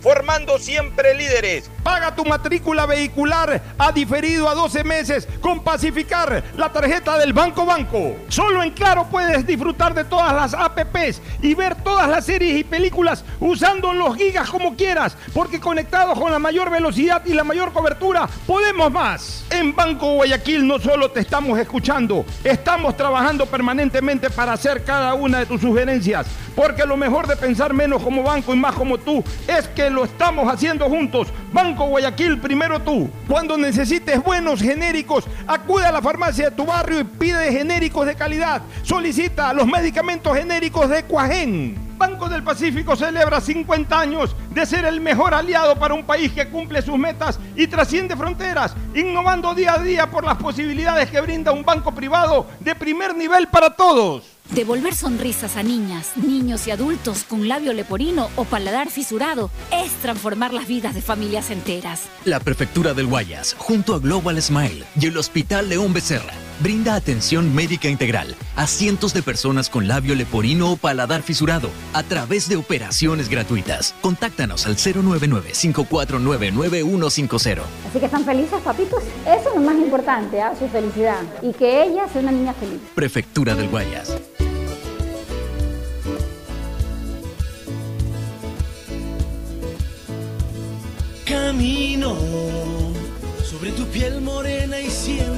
formando siempre líderes. Paga tu matrícula vehicular a diferido a 12 meses con Pacificar, la tarjeta del Banco Banco. Solo en Claro puedes disfrutar de todas las APPs y ver todas las series y películas usando los gigas como quieras, porque conectados con la mayor velocidad y la mayor cobertura, podemos más. En Banco Guayaquil no solo te estamos escuchando, estamos trabajando permanentemente para hacer cada una de tus sugerencias, porque lo mejor de pensar menos como banco y más como tú es que lo estamos haciendo juntos. Banco Guayaquil, primero tú. Cuando necesites buenos genéricos, acude a la farmacia de tu barrio y pide genéricos de calidad. Solicita los medicamentos genéricos de Cuajén. Banco del Pacífico celebra 50 años de ser el mejor aliado para un país que cumple sus metas y trasciende fronteras, innovando día a día por las posibilidades que brinda un banco privado de primer nivel para todos. Devolver sonrisas a niñas, niños y adultos con labio leporino o paladar fisurado es transformar las vidas de familias enteras. La Prefectura del Guayas, junto a Global Smile y el Hospital León Becerra, brinda atención médica integral a cientos de personas con labio leporino o paladar fisurado a través de operaciones gratuitas. Contáctanos al 099-549-9150. Así que están felices, papitos. Eso es lo más importante, ¿ah? su felicidad. Y que ella sea una niña feliz. Prefectura del Guayas. Camino sobre tu piel morena y siento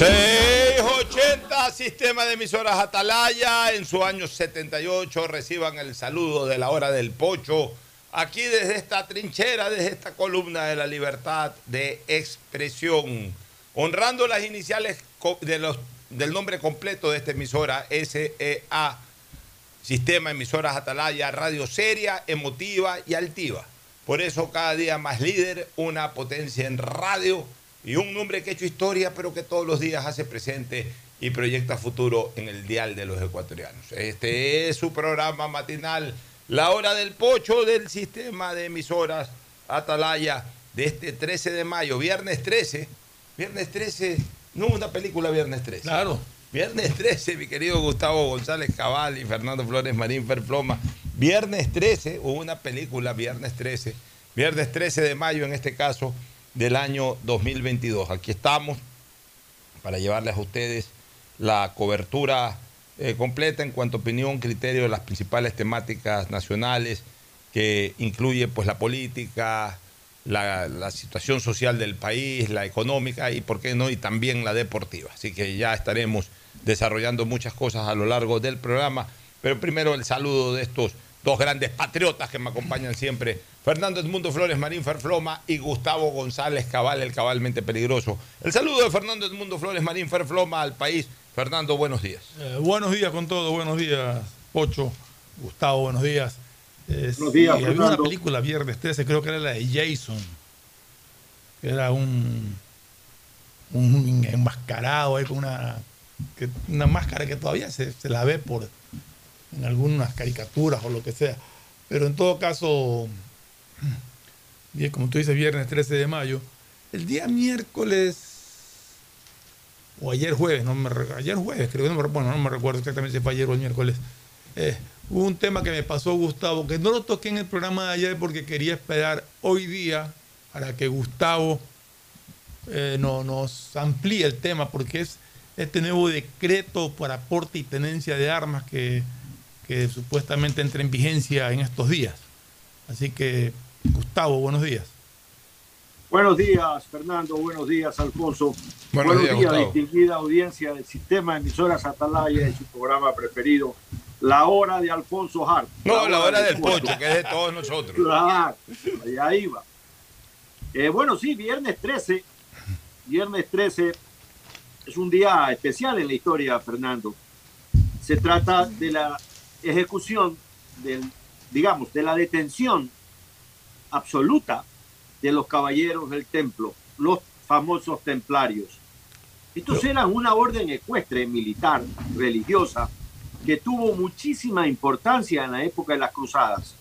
680 Sistema de emisoras Atalaya en su año 78 reciban el saludo de la hora del pocho aquí desde esta trinchera, desde esta columna de la libertad de expresión, honrando las iniciales de los, del nombre completo de esta emisora, SEA, Sistema Emisoras Atalaya, radio seria, emotiva y altiva. Por eso cada día más líder, una potencia en radio y un nombre que ha hecho historia, pero que todos los días hace presente y proyecta futuro en el dial de los ecuatorianos. Este es su programa matinal, La Hora del Pocho del Sistema de Emisoras Atalaya, de este 13 de mayo, viernes 13. Viernes 13, no una película Viernes 13. Claro. Viernes 13, mi querido Gustavo González Cabal y Fernando Flores Marín Ferploma. Viernes 13, hubo una película Viernes 13, viernes 13 de mayo en este caso del año 2022. Aquí estamos para llevarles a ustedes la cobertura eh, completa en cuanto a opinión, criterio de las principales temáticas nacionales que incluye pues la política, la, la situación social del país, la económica y, ¿por qué no?, y también la deportiva. Así que ya estaremos desarrollando muchas cosas a lo largo del programa. Pero primero el saludo de estos dos grandes patriotas que me acompañan siempre, Fernando Edmundo Flores Marín Ferfloma y Gustavo González Cabal, el cabalmente peligroso. El saludo de Fernando Edmundo Flores Marín Ferfloma al país. Fernando, buenos días. Eh, buenos días con todo, buenos días, Pocho, Gustavo, buenos días. Eh, Buenos días, sí, había una película viernes 13, creo que era la de Jason, que era un, un enmascarado ahí con una, que- una máscara que todavía se, se la ve por en algunas caricaturas o lo que sea. Pero en todo caso, como tú dices, viernes 13 de mayo, el día miércoles o ayer jueves, no me ayer jueves, creo que no me, bueno, no me recuerdo exactamente si fue ayer o el miércoles. eh, hubo un tema que me pasó Gustavo, que no lo toqué en el programa de ayer porque quería esperar hoy día para que Gustavo eh, no, nos amplíe el tema, porque es este nuevo decreto para aporte y tenencia de armas que, que supuestamente entra en vigencia en estos días. Así que, Gustavo, buenos días. Buenos días, Fernando. Buenos días, Alfonso. Buenos días, Gustavo. distinguida audiencia del sistema de emisoras Atalaya y su programa preferido, La Hora de Alfonso Hart. No, la hora del pocho, que es de todos nosotros. Claro, y ahí va. Eh, bueno, sí, viernes 13. Viernes 13 es un día especial en la historia, Fernando. Se trata de la ejecución del, digamos, de la detención absoluta de los caballeros del templo, los famosos templarios. Estos eran una orden ecuestre, militar, religiosa, que tuvo muchísima importancia en la época de las cruzadas.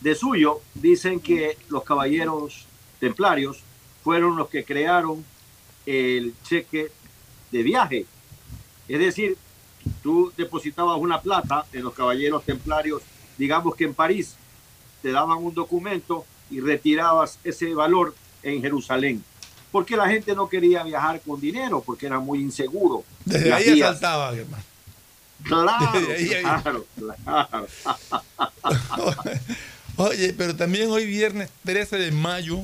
De suyo, dicen que los caballeros templarios fueron los que crearon el cheque de viaje. Es decir, tú depositabas una plata en los caballeros templarios, digamos que en París, te daban un documento y retirabas ese valor en Jerusalén. Porque la gente no quería viajar con dinero, porque era muy inseguro. Desde Las ahí asaltaba, hermano. Claro, ahí. claro, claro. Oye, pero también hoy viernes 13 de mayo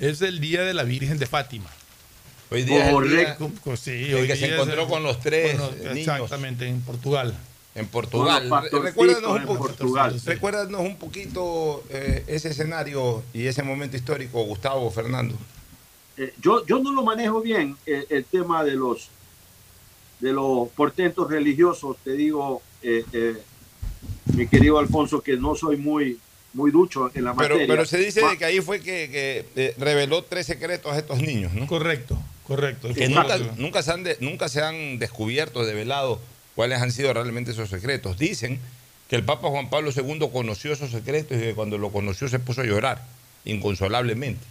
es el día de la Virgen de Fátima. Hoy día es el día Correcto. Co- Sí, el hoy que se día encontró el- con los tres Bueno, niños Exactamente, en Portugal. en Portugal. Recuérdanos un, en po- Portugal. recuérdanos un poquito eh, ese escenario y ese momento histórico, Gustavo, Fernando. Eh, yo, yo no lo manejo bien eh, el tema de los de los portentos religiosos, te digo, eh, eh, mi querido Alfonso, que no soy muy, muy ducho en la Pero, materia. pero se dice de que ahí fue que, que, reveló tres secretos a estos niños, ¿no? Correcto, correcto. Que nunca, nunca, se han de- nunca se han descubierto, develado cuáles han sido realmente esos secretos. Dicen que el Papa Juan Pablo II conoció esos secretos y que cuando lo conoció se puso a llorar, inconsolablemente.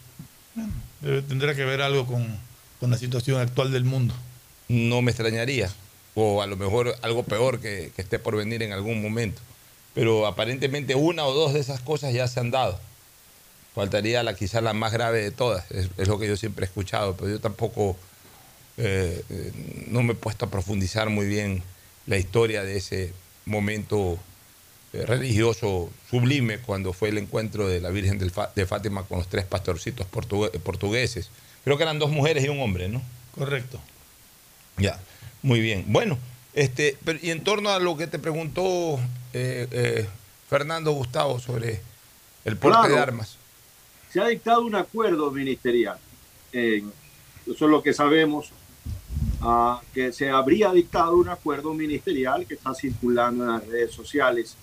Debe- tendrá que ver algo con, con la situación actual del mundo. No me extrañaría, o a lo mejor algo peor que, que esté por venir en algún momento. Pero aparentemente una o dos de esas cosas ya se han dado. Faltaría la quizás la más grave de todas, es, es lo que yo siempre he escuchado, pero yo tampoco eh, eh, no me he puesto a profundizar muy bien la historia de ese momento eh, religioso sublime cuando fue el encuentro de la Virgen del Fa- de Fátima con los tres pastorcitos portugue- portugueses. Creo que eran dos mujeres y un hombre, ¿no? Correcto. Ya, muy bien. Bueno, este, pero, y en torno a lo que te preguntó eh, eh, Fernando Gustavo sobre el porte Claro. de armas. Se ha dictado un acuerdo ministerial. Eso es lo que sabemos, que se habría dictado un acuerdo ministerial que está circulando en las redes sociales,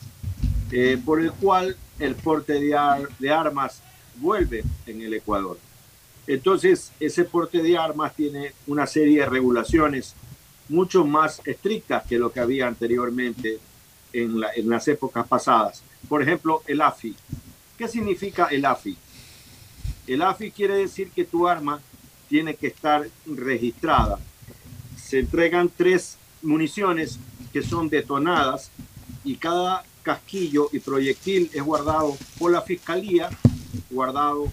eh, por el cual el porte de, ar- de armas vuelve en el Ecuador. Entonces, ese porte de armas tiene una serie de regulaciones mucho más estrictas que lo que había anteriormente en las épocas pasadas. Por ejemplo, el AFI. ¿Qué significa el AFI? El AFI quiere decir que tu arma tiene que estar registrada. Se entregan tres municiones que son detonadas y cada casquillo y proyectil es guardado por la fiscalía, guardado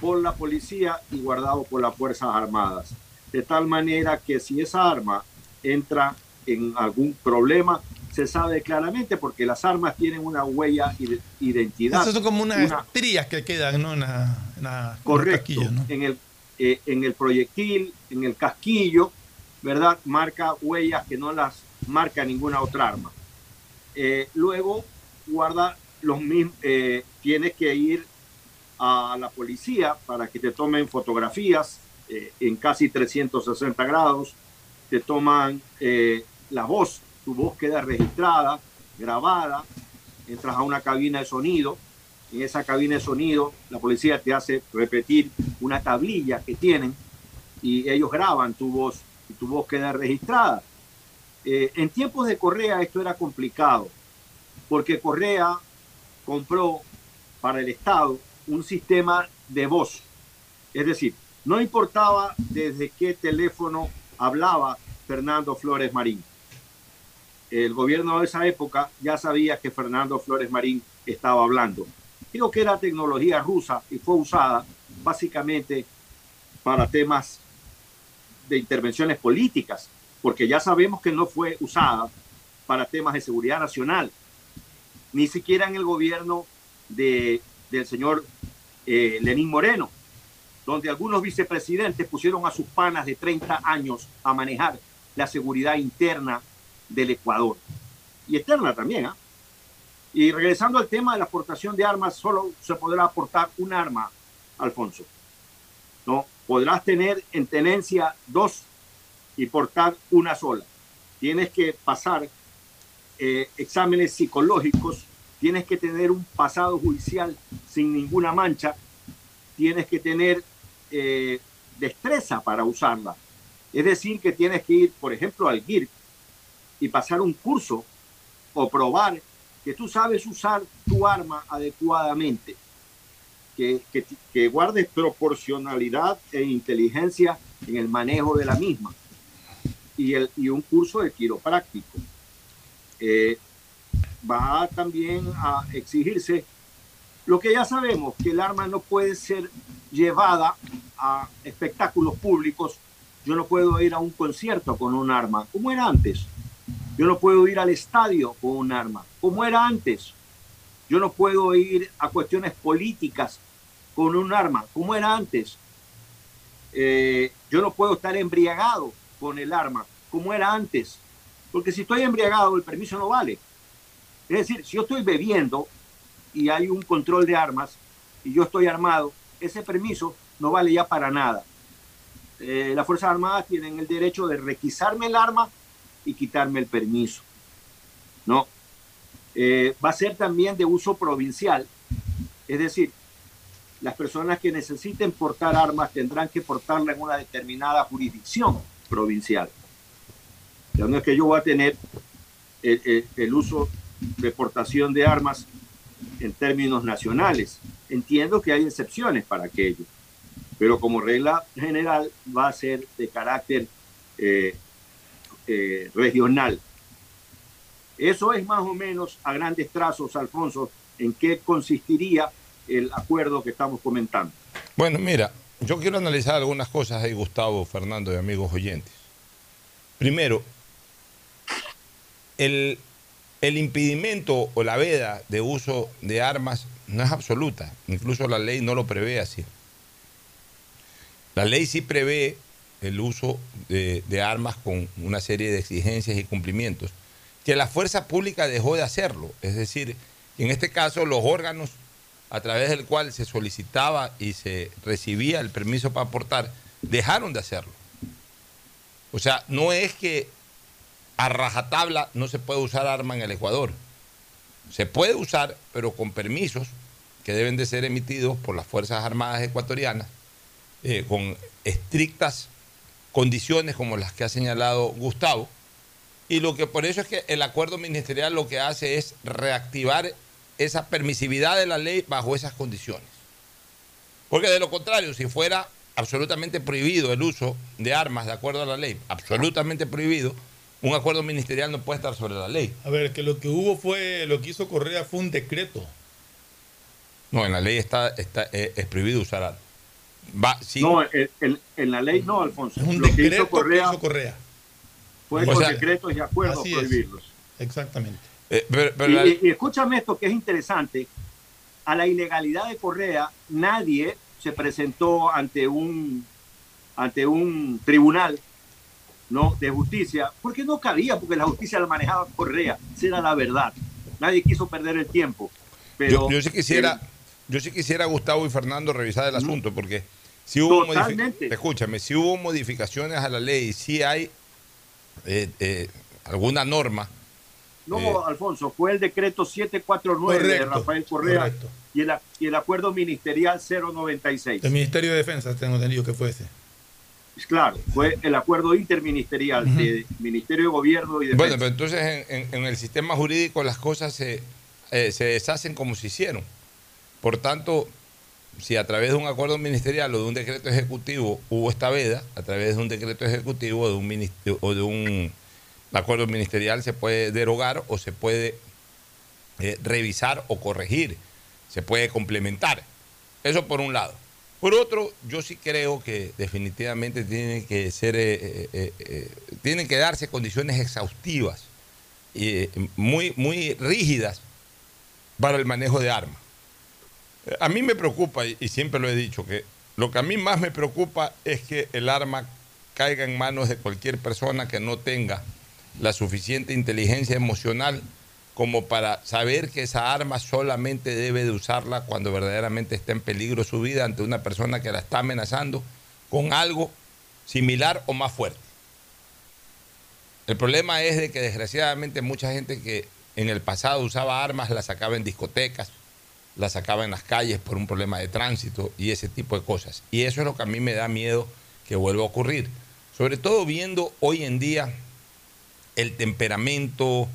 por la policía y guardado por las Fuerzas Armadas. De tal manera que si esa arma entra en algún problema, se sabe claramente porque las armas tienen una huella de identidad. Esas son como unas Una- estrías que quedan, ¿no? Correcto. en, el, eh, en el proyectil, en el casquillo, ¿verdad? Marca huellas que no las marca ninguna otra arma. Eh, luego, guarda los mismos, eh, tienes que ir a la policía para que te tomen fotografías en casi 360 grados, te toman la voz, tu voz queda registrada, grabada, entras a una cabina de sonido, en esa cabina de sonido la policía te hace repetir una tablilla que tienen y ellos graban tu voz y tu voz queda registrada. Eh, en tiempos de Correa esto era complicado porque Correa compró para el Estado un sistema de voz. Es decir, no importaba desde qué teléfono hablaba Fernando Flores Marín. El gobierno de esa época ya sabía que Fernando Flores Marín estaba hablando. Creo que era tecnología rusa y fue usada básicamente para temas de intervenciones políticas, porque ya sabemos que no fue usada para temas de seguridad nacional, ni siquiera en el gobierno de, del señor eh, Lenín Moreno, donde algunos vicepresidentes pusieron a sus panas de 30 años a manejar la seguridad interna del Ecuador y externa también. ¿ah? Y regresando al tema de la aportación de armas, solo se podrá aportar un arma, Alfonso. No, podrás tener en tenencia dos y portar una sola. Tienes que pasar eh, exámenes psicológicos, tienes que tener un pasado judicial sin ninguna mancha, tienes que tener eh, destreza para usarla. Es decir, que tienes que ir, por ejemplo, al GIR y pasar un curso o probar que tú sabes usar tu arma adecuadamente, que, que, guardes proporcionalidad e inteligencia en el manejo de la misma y, el, y un curso de quiropráctico. Eh, va también a exigirse lo que ya sabemos, que el arma no puede ser llevada a espectáculos públicos. Yo no puedo ir a un concierto con un arma, como era antes. Yo no puedo ir al estadio con un arma, como era antes. Yo no puedo ir a cuestiones políticas con un arma, como era antes. Eh, yo no puedo estar embriagado con el arma, como era antes. Porque si estoy embriagado, el permiso no vale. Es decir, si yo estoy bebiendo y hay un control de armas y yo estoy armado, ese permiso no vale ya para nada. Eh, las Fuerzas Armadas tienen el derecho de requisarme el arma y quitarme el permiso. ¿No? Eh, va a ser también de uso provincial. Es decir, las personas que necesiten portar armas tendrán que portarla en una determinada jurisdicción provincial. Ya no es que yo voy a tener el, el- el uso de portación de armas en términos nacionales. Entiendo que hay excepciones para aquello, pero como regla general va a ser de carácter eh, eh, regional. Eso es más o menos a grandes trazos, Alfonso, en qué consistiría el acuerdo que estamos comentando. Bueno, mira, yo quiero analizar algunas cosas ahí, Gustavo, Fernando y amigos oyentes. Primero, el, el impedimento o la veda de uso de armas no es absoluta, incluso la ley no lo prevé así. La ley sí prevé el uso de, armas con una serie de exigencias y cumplimientos, que la fuerza pública dejó de hacerlo. Es decir, en este caso los órganos a través del cual se solicitaba y se recibía el permiso para aportar, dejaron de hacerlo. O sea, no es que a rajatabla no se puede usar arma en el Ecuador. Se puede usar, pero con permisos que deben de ser emitidos por las Fuerzas Armadas ecuatorianas, eh, con estrictas condiciones como las que ha señalado Gustavo. Y lo que por eso es que el acuerdo ministerial lo que hace es reactivar esa permisividad de la ley bajo esas condiciones. Porque de lo contrario, si fuera absolutamente prohibido el uso de armas de acuerdo a la ley, absolutamente prohibido, un acuerdo ministerial no puede estar sobre la ley. A ver, que lo que hubo fue, lo que hizo Correa fue un decreto. No, en la ley está, está eh, es prohibido usar armas. Va, sí. No, en, la ley no, Alfonso. Es un Lo que decreto hizo Correa que hizo Correa. fue O con sea, decretos y acuerdos es. prohibirlos. Exactamente. Eh, pero- pero Y, la- y- y escúchame esto que es interesante. A la ilegalidad de Correa, nadie se presentó ante un, ante un tribunal ¿no? de justicia, porque no cabía, porque la justicia la manejaba Correa. Esa era la verdad. Nadie quiso perder el tiempo. Pero, yo, yo sí quisiera, eh, yo sí quisiera, Gustavo y Fernando, revisar el asunto, porque si hubo, escúchame, si hubo modificaciones a la ley, si hay eh, eh, alguna norma, no, eh, Alfonso, fue el decreto 749 de Correcto, Rafael Correa y el, y el acuerdo ministerial 096. El Ministerio de Defensa, tengo entendido que fue ese. Claro, fue el acuerdo interministerial de Ministerio de Gobierno y Defensa. Bueno, pero entonces en, en- en el sistema jurídico las cosas se, eh, se deshacen como se hicieron. Por tanto, si a través de un acuerdo ministerial o de un decreto ejecutivo hubo esta veda, a través de un decreto ejecutivo o de un, acuerdo ministerial se puede derogar o se puede eh, revisar o corregir, se puede complementar. Eso por un lado. Por otro, yo sí creo que definitivamente tienen que ser, eh, eh, tienen que darse condiciones exhaustivas y muy, muy rígidas para el manejo de armas. A mí me preocupa, y y siempre lo he dicho, que lo que a mí más me preocupa es que el arma caiga en manos de cualquier persona que no tenga la suficiente inteligencia emocional como para saber que esa arma solamente debe de usarla cuando verdaderamente está en peligro su vida ante una persona que la está amenazando con algo similar o más fuerte. El problema es de que desgraciadamente mucha gente que en el pasado usaba armas las sacaba en discotecas, las sacaba en las calles por un problema de tránsito y ese tipo de cosas. Y eso es lo que a mí me da miedo que vuelva a ocurrir. Sobre todo viendo hoy en día el temperamento,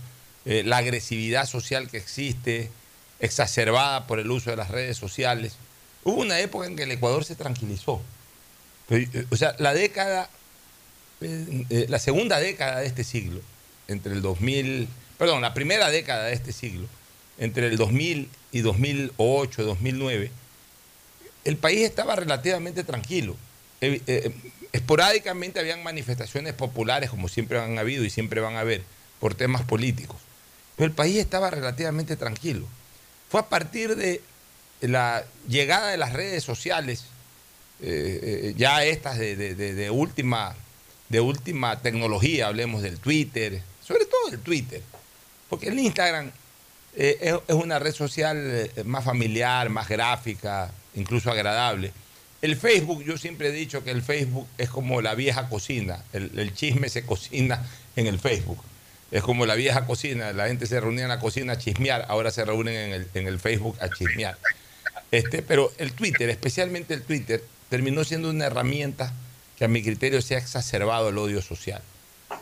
eh, la agresividad social que existe, exacerbada por el uso de las redes sociales. Hubo una época en que el Ecuador se tranquilizó. Eh, o sea, la década, eh, la segunda década de este siglo, entre el 2000, perdón, la primera década de este siglo, entre el 2000 y 2008, 2009, el país estaba relativamente tranquilo. Eh, eh, esporádicamente habían manifestaciones populares, como siempre han habido y siempre van a haber, por temas políticos. Pero el país estaba relativamente tranquilo. Fue a partir de la llegada de las redes sociales, eh, ya estas de, última, de última tecnología, hablemos del Twitter, sobre todo el Twitter, porque el Instagram eh, es, una red social eh, más familiar, más gráfica, incluso agradable. El Facebook, yo siempre he dicho que el Facebook es como la vieja cocina, el, el chisme se cocina en el Facebook. Es como la vieja cocina, la gente se reunía en la cocina a chismear, ahora se reúnen en el, en el Facebook a chismear. Este, pero el Twitter, especialmente el Twitter, terminó siendo una herramienta que a mi criterio se ha exacerbado el odio social.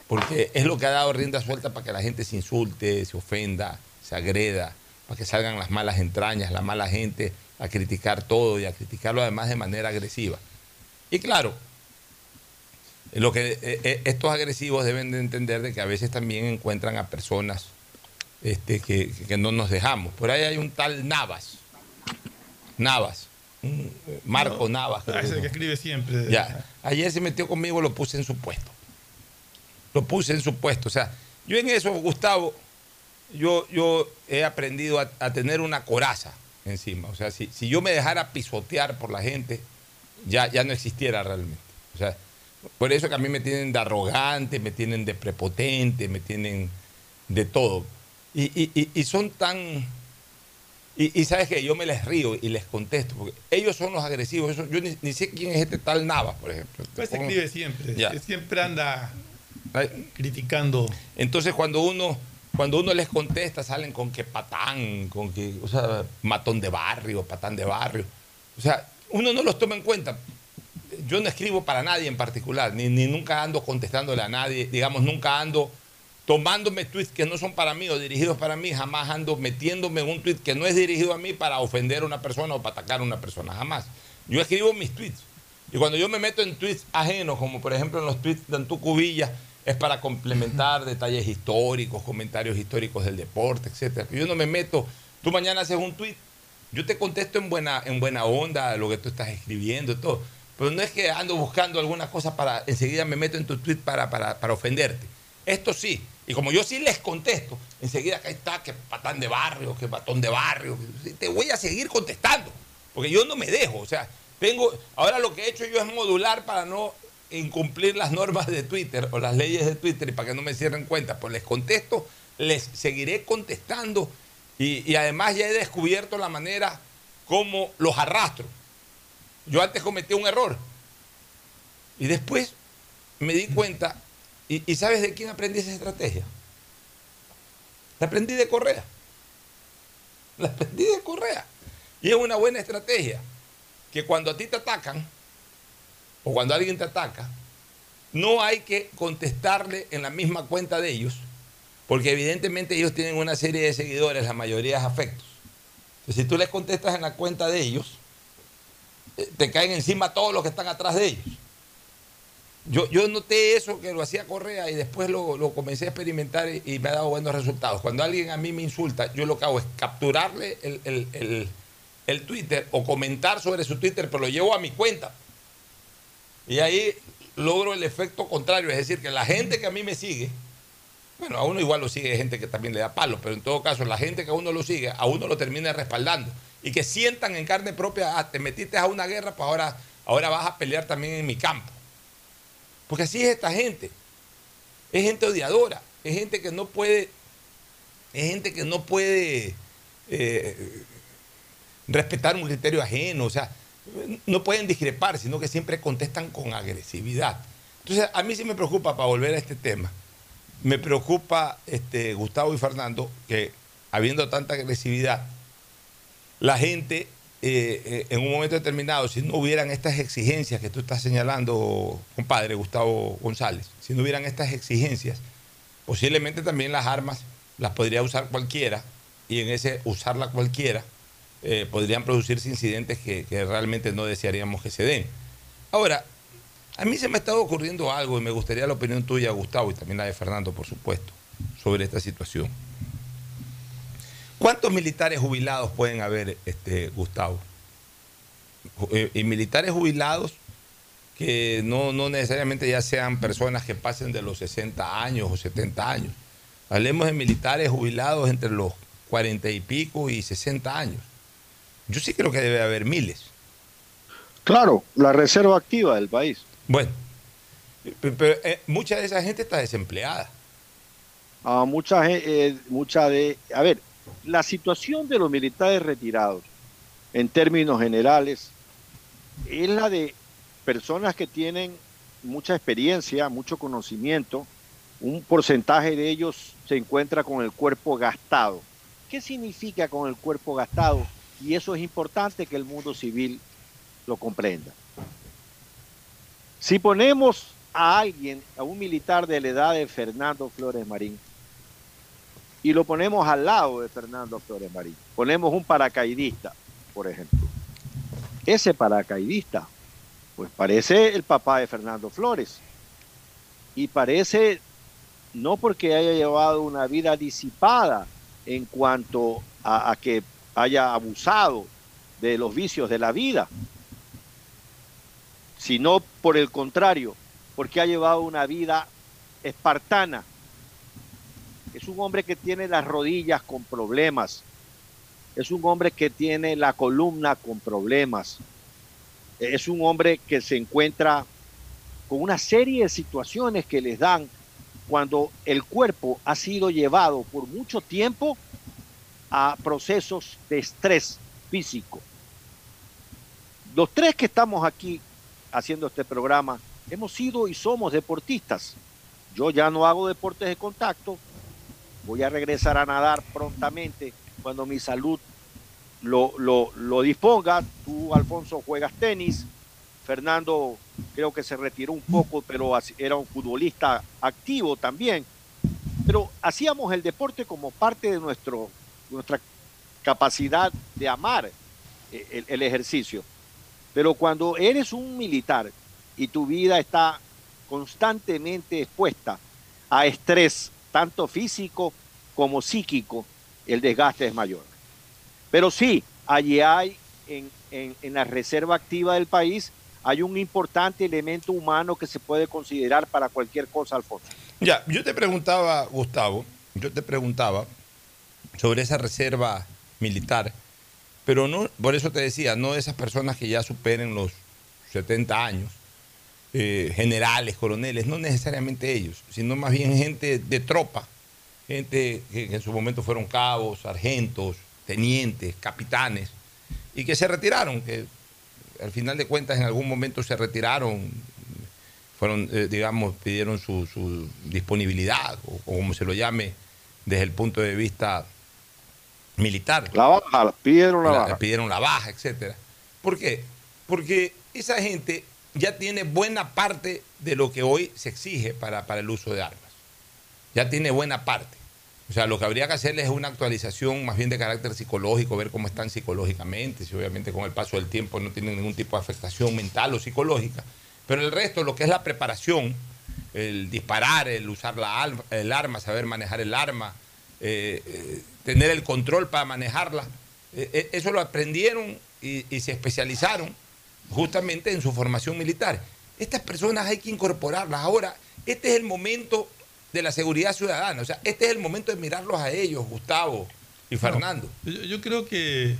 Porque es lo que ha dado rienda suelta para que la gente se insulte, se ofenda, se agreda, para que salgan las malas entrañas, la mala gente a criticar todo y a criticarlo además de manera agresiva. Y claro, lo que eh, eh, estos agresivos deben de entender de que a veces también encuentran a personas este, que, que no nos dejamos. Por ahí hay un tal Navas. Navas. eh, Marco Navas. creo Ah, ese que que es. escribe siempre. Ya. Ayer se metió conmigo, lo puse en su puesto. Lo puse en su puesto. O sea, yo en eso, Gustavo, yo, yo he aprendido a, a tener una coraza encima. O sea, si, si yo me dejara pisotear por la gente, ya, ya no existiera realmente. O sea, por eso que a mí me tienen de arrogante, me tienen de prepotente, me tienen de todo. Y, y- y- son tan... Y, y sabes que yo me les río y les contesto, porque ellos son los agresivos. Eso- yo ni, ni sé quién es este tal Navas, por ejemplo. Pues se escribe siempre. Ya. Siempre anda criticando. Entonces cuando uno, cuando uno les contesta, salen con que patán, con que, o sea, matón de barrio, patán de barrio. O sea, uno no los toma en cuenta. Yo no escribo para nadie en particular, ni, ni nunca ando contestándole a nadie, digamos, nunca ando tomándome tweets que no son para mí o dirigidos para mí, jamás ando metiéndome en un tweet que no es dirigido a mí para ofender a una persona o para atacar a una persona, jamás. Yo escribo mis tweets. Y cuando yo me meto en tweets ajenos, como por ejemplo en los tweets de Antuco Villa, es para complementar detalles históricos, comentarios históricos del deporte, etcétera. Yo no me meto, tú mañana haces un tweet, yo te contesto en buena, en buena onda lo que tú estás escribiendo y todo. Pero no es que ando buscando alguna cosa para, enseguida me meto en tu tweet para, para, para ofenderte. esto sí. Y como yo sí les contesto, enseguida acá está que patán de barrio, que patón de barrio. Te voy a seguir contestando, porque yo no me dejo. O sea, tengo, ahora lo que he hecho yo es modular para no incumplir las normas de Twitter o las leyes de Twitter y para que no me cierren cuenta. Pues les contesto, les seguiré contestando y, además ya he descubierto la manera como los arrastro. Yo antes cometí un error y después me di cuenta, y ¿sabes de quién aprendí esa estrategia? La aprendí de Correa. La aprendí de Correa. Y es una buena estrategia que cuando a ti te atacan, o cuando alguien te ataca, no hay que contestarle en la misma cuenta de ellos, porque evidentemente ellos tienen una serie de seguidores, la mayoría es afectos. Si tú les contestas en la cuenta de ellos, eh, te caen encima todos los que están atrás de ellos. Yo, noté eso que lo hacía Correa y después lo, comencé a experimentar y, me ha dado buenos resultados. Cuando alguien a mí me insulta, yo lo que hago es capturarle el Twitter o comentar sobre su Twitter, pero lo llevo a mi cuenta. Y ahí logro el efecto contrario, es decir, que la gente que a mí me sigue, bueno, a uno igual lo sigue gente que también le da palo, pero en todo caso, la gente que a uno lo sigue, a uno lo termina respaldando. Y que sientan en carne propia, ah, te metiste a una guerra, pues ahora, ahora vas a pelear también en mi campo. Porque así es esta gente. Es gente odiadora, es gente que no puede, es gente que no puede eh, respetar un criterio ajeno, o sea, no pueden discrepar, sino que siempre contestan con agresividad. Entonces, a mí sí me preocupa, para volver a este tema, me preocupa este, Gustavo y Fernando que habiendo tanta agresividad, la gente eh, eh, en un momento determinado, si no hubieran estas exigencias que tú estás señalando, compadre Gustavo González, si no hubieran estas exigencias, posiblemente también las armas las podría usar cualquiera y en ese usarla cualquiera eh, podrían producirse incidentes que, realmente no desearíamos que se den. Ahora, a mí se me ha estado ocurriendo algo y me gustaría la opinión tuya, Gustavo, y también la de Fernando, por supuesto, sobre esta situación. ¿Cuántos militares jubilados pueden haber, este, Gustavo? Eh, Y militares jubilados que no, no necesariamente ya sean personas que pasen de los 60 años o 70 años. Hablemos de militares jubilados entre los 40 y pico y 60 años. Yo sí creo que debe haber miles. Claro, la reserva activa del país. Bueno, pe- pero eh, mucha de esa gente está desempleada. A mucha, eh, mucha de, a ver, la situación de los militares retirados, en términos generales, es la de personas que tienen mucha experiencia, mucho conocimiento. Un porcentaje de ellos se encuentra con el cuerpo gastado. ¿Qué significa con el cuerpo gastado? Y eso es importante que el mundo civil lo comprenda. Si ponemos a alguien, a un militar de la edad de Fernando Flores Marín, y lo ponemos al lado de Fernando Flores Marín, ponemos un paracaidista, por ejemplo. Ese paracaidista, pues parece el papá de Fernando Flores. Y parece, no porque haya llevado una vida disipada en cuanto a, a que haya abusado de los vicios de la vida, sino por el contrario, porque ha llevado una vida espartana. Es un hombre que tiene las rodillas con problemas. Es un hombre que tiene la columna con problemas. Es un hombre que se encuentra con una serie de situaciones que les dan cuando el cuerpo ha sido llevado por mucho tiempo a procesos de estrés físico. Los tres que estamos aquí haciendo este programa hemos sido y somos deportistas. Yo ya no hago deportes de contacto, voy a regresar a nadar prontamente cuando mi salud lo, lo, lo disponga. Tú, Alfonso, juegas tenis. Fernando creo que se retiró un poco, pero era un futbolista activo también. Pero hacíamos el deporte como parte de nuestro, nuestra capacidad de amar eh, el, ejercicio. Pero cuando eres un militar y tu vida está constantemente expuesta a estrés, tanto físico como psíquico, el desgaste es mayor. Pero sí, allí hay, en, en- en la reserva activa del país, hay un importante elemento humano que se puede considerar para cualquier cosa, Alfonso. Ya, yo te preguntaba, Gustavo, yo te preguntaba sobre esa reserva militar, pero no, por eso te decía, no esas personas que ya superen los 70 años, eh, generales, coroneles, no necesariamente ellos, sino más bien gente de tropa, gente que, en su momento fueron cabos, sargentos, tenientes, capitanes, y que se retiraron, que al final de cuentas en algún momento se retiraron, fueron, eh, digamos, pidieron su, disponibilidad, o como se lo llame, desde el punto de vista militar. La baja, pidieron la, La- baja. pidieron la baja, etcétera. ¿Por qué? Porque esa gente ya tiene buena parte de lo que hoy se exige para, para el uso de armas. Ya tiene buena parte. O sea, lo que habría que hacerles es una actualización más bien de carácter psicológico, ver cómo están psicológicamente, si obviamente con el paso del tiempo no tienen ningún tipo de afectación mental o psicológica. Pero el resto, lo que es la preparación, el disparar, el usar la el arma, saber manejar el arma, eh, eh, tener el control para manejarla, eh, eh, eso lo aprendieron y, y se especializaron justamente en su formación militar. Estas personas hay que incorporarlas. Ahora, este es el momento de la seguridad ciudadana. O sea, este es el momento de mirarlos a ellos, Gustavo y Fernando. Yo, yo creo que, eh,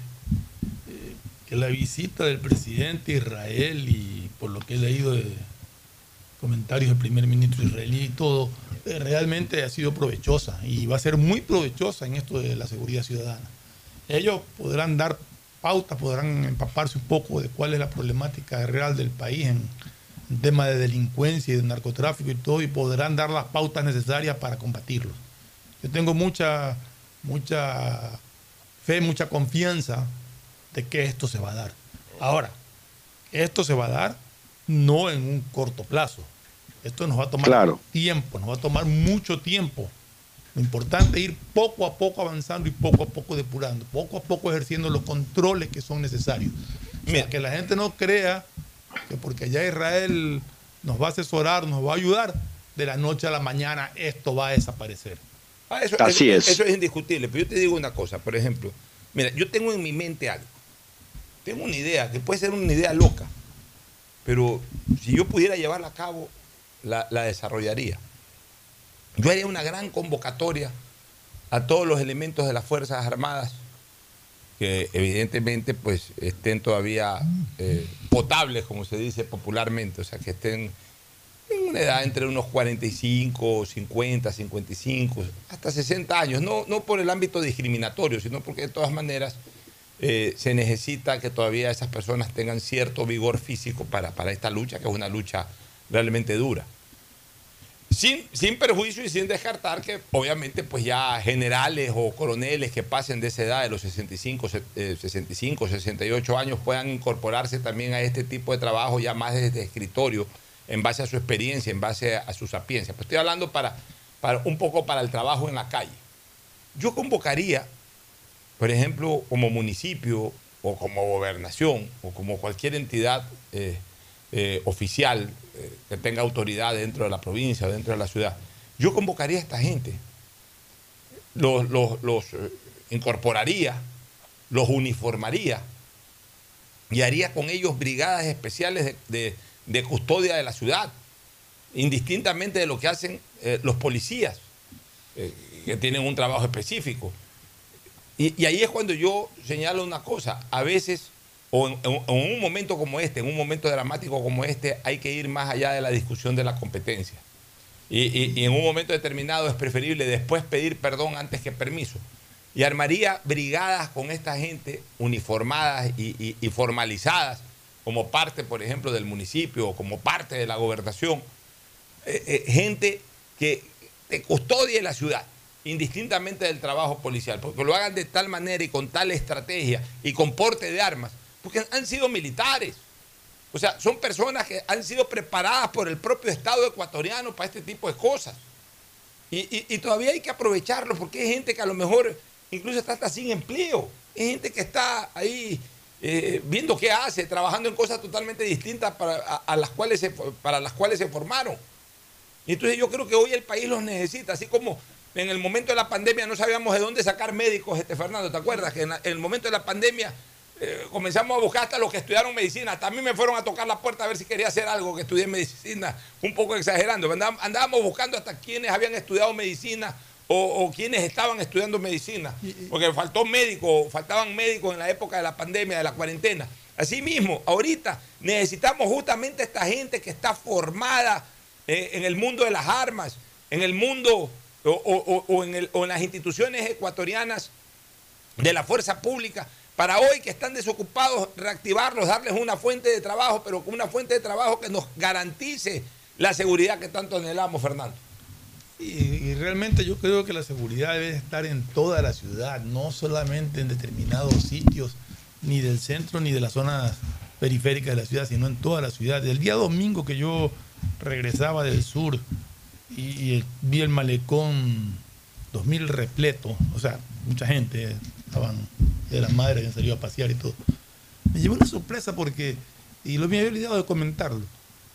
que la visita del presidente Israel y por lo que he leído de comentarios del primer ministro israelí y todo, realmente ha sido provechosa y va a ser muy provechosa en esto de la seguridad ciudadana. Ellos podrán dar pautas, podrán empaparse un poco de cuál es la problemática real del país en, tema de delincuencia y de narcotráfico y todo, y podrán dar las pautas necesarias para combatirlos. Yo tengo mucha, mucha fe, mucha confianza de que esto se va a dar. Ahora, esto se va a dar no en un corto plazo. Esto nos va a tomar Claro. tiempo, nos va a tomar mucho tiempo. Lo importante es ir poco a poco avanzando y poco a poco depurando, poco a poco ejerciendo los controles que son necesarios. O sea, que la gente no crea que porque allá Israel nos va a asesorar, nos va a ayudar, de la noche a la mañana esto va a desaparecer. Ah, eso, Así eso- es. Eso es indiscutible. Pero yo te digo una cosa, por ejemplo. Mira, yo tengo en mi mente algo. Tengo una idea, que puede ser una idea loca. Pero si yo pudiera llevarla a cabo, la, la desarrollaría. Yo haría una gran convocatoria a todos los elementos de las Fuerzas Armadas que evidentemente pues estén todavía eh, potables, como se dice popularmente, o sea, que estén en una edad entre unos 45, 50, 55, hasta 60 años, no, no por el ámbito discriminatorio, sino porque de todas maneras eh, se necesita que todavía esas personas tengan cierto vigor físico para, para esta lucha, que es una lucha realmente dura. Sin, sin perjuicio y sin descartar que obviamente pues ya generales o coroneles que pasen de esa edad de los 65, se- eh, 65, 68 años puedan incorporarse también a este tipo de trabajo ya más desde escritorio en base a su experiencia, en base a su sapiencia. Pues estoy hablando para, para un poco para el trabajo en la calle. Yo convocaría, por ejemplo, como municipio o como gobernación o como cualquier entidad eh, eh, oficial eh, que tenga autoridad dentro de la provincia dentro de la ciudad, yo convocaría a esta gente, los, los- eh, incorporaría, los uniformaría y haría con ellos brigadas especiales de, de- custodia de la ciudad, indistintamente de lo que hacen los policías, que tienen un trabajo específico. Y ahí es cuando yo señalo una cosa, a veces, o en, en- un momento como este, en un momento dramático como este, hay que ir más allá de la discusión de la competencia. Y, y- y en un momento determinado es preferible después pedir perdón antes que permiso. Y armaría brigadas con esta gente uniformadas y, y- formalizadas como parte, por ejemplo, del municipio o como parte de la gobernación. Eh, eh, gente que custodie la ciudad, indistintamente del trabajo policial, porque lo hagan de tal manera y con tal estrategia y con porte de armas, porque han sido militares. O sea, son personas que han sido preparadas por el propio Estado ecuatoriano para este tipo de cosas. Y, todavía hay que aprovecharlo porque hay gente que a lo mejor incluso está hasta sin empleo. Hay gente que está ahí eh, viendo qué hace, trabajando en cosas totalmente distintas para, a, las cuales se, para las cuales se formaron. Entonces yo creo que hoy el país los necesita, así como en el momento de la pandemia no sabíamos de dónde sacar médicos, este Fernando, ¿te acuerdas? Que en el momento de la pandemia eh, comenzamos a buscar hasta los que estudiaron medicina. Hasta a mí me fueron a tocar la puerta a ver si quería hacer algo que estudié medicina, un poco exagerando. Andábamos, buscando hasta quienes habían estudiado medicina o, o quienes estaban estudiando medicina. Porque faltó médico, faltaban médicos en la época de la pandemia, de la cuarentena. Asimismo, ahorita necesitamos justamente esta gente que está formada eh, en el mundo de las armas, en el mundo o, o- o- o en el- o en las instituciones ecuatorianas de la fuerza pública, para hoy que están desocupados, reactivarlos, darles una fuente de trabajo, pero con una fuente de trabajo que nos garantice la seguridad que tanto anhelamos, Fernando. Y, realmente yo creo que la seguridad debe estar en toda la ciudad, no solamente en determinados sitios, ni del centro ni de las zonas periféricas de la ciudad, sino en toda la ciudad. El día domingo que yo regresaba del sur y, vi el malecón 2000 repleto, o sea, mucha gente, de las madres habían salido a pasear y todo. Me llevó una sorpresa porque, y lo me había olvidado de comentarlo,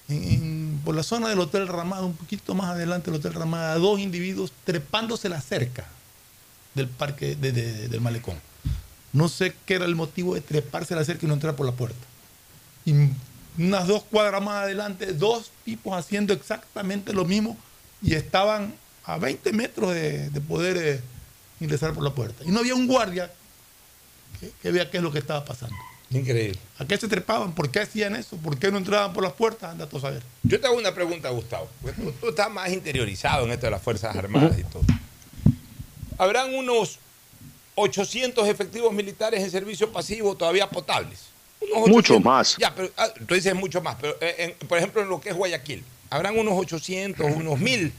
en- por la zona del Hotel Ramada, un poquito más adelante del Hotel Ramada, dos individuos trepándose la cerca del parque de- de- del malecón. No sé qué era el motivo de treparse la cerca y no entrar por la puerta. Y unas dos cuadras más adelante, dos tipos haciendo exactamente lo mismo y estaban a 20 metros de poder eh, ingresar por la puerta. Y no había un guardia que, que vea qué es lo que estaba pasando. Increíble. ¿A qué se trepaban? ¿Por qué hacían eso? ¿Por qué no entraban por las puertas? Anda tú a saber. Yo te hago una pregunta, Gustavo. porque Tú, tú estás más interiorizado en esto de las Fuerzas Armadas y todo. Habrán unos 800 efectivos militares en servicio pasivo todavía potables. Mucho 800. más. Ya, pero ah, tú dices mucho más. Pero, eh, en- por ejemplo, en lo que es Guayaquil, habrán unos 800, unos 1000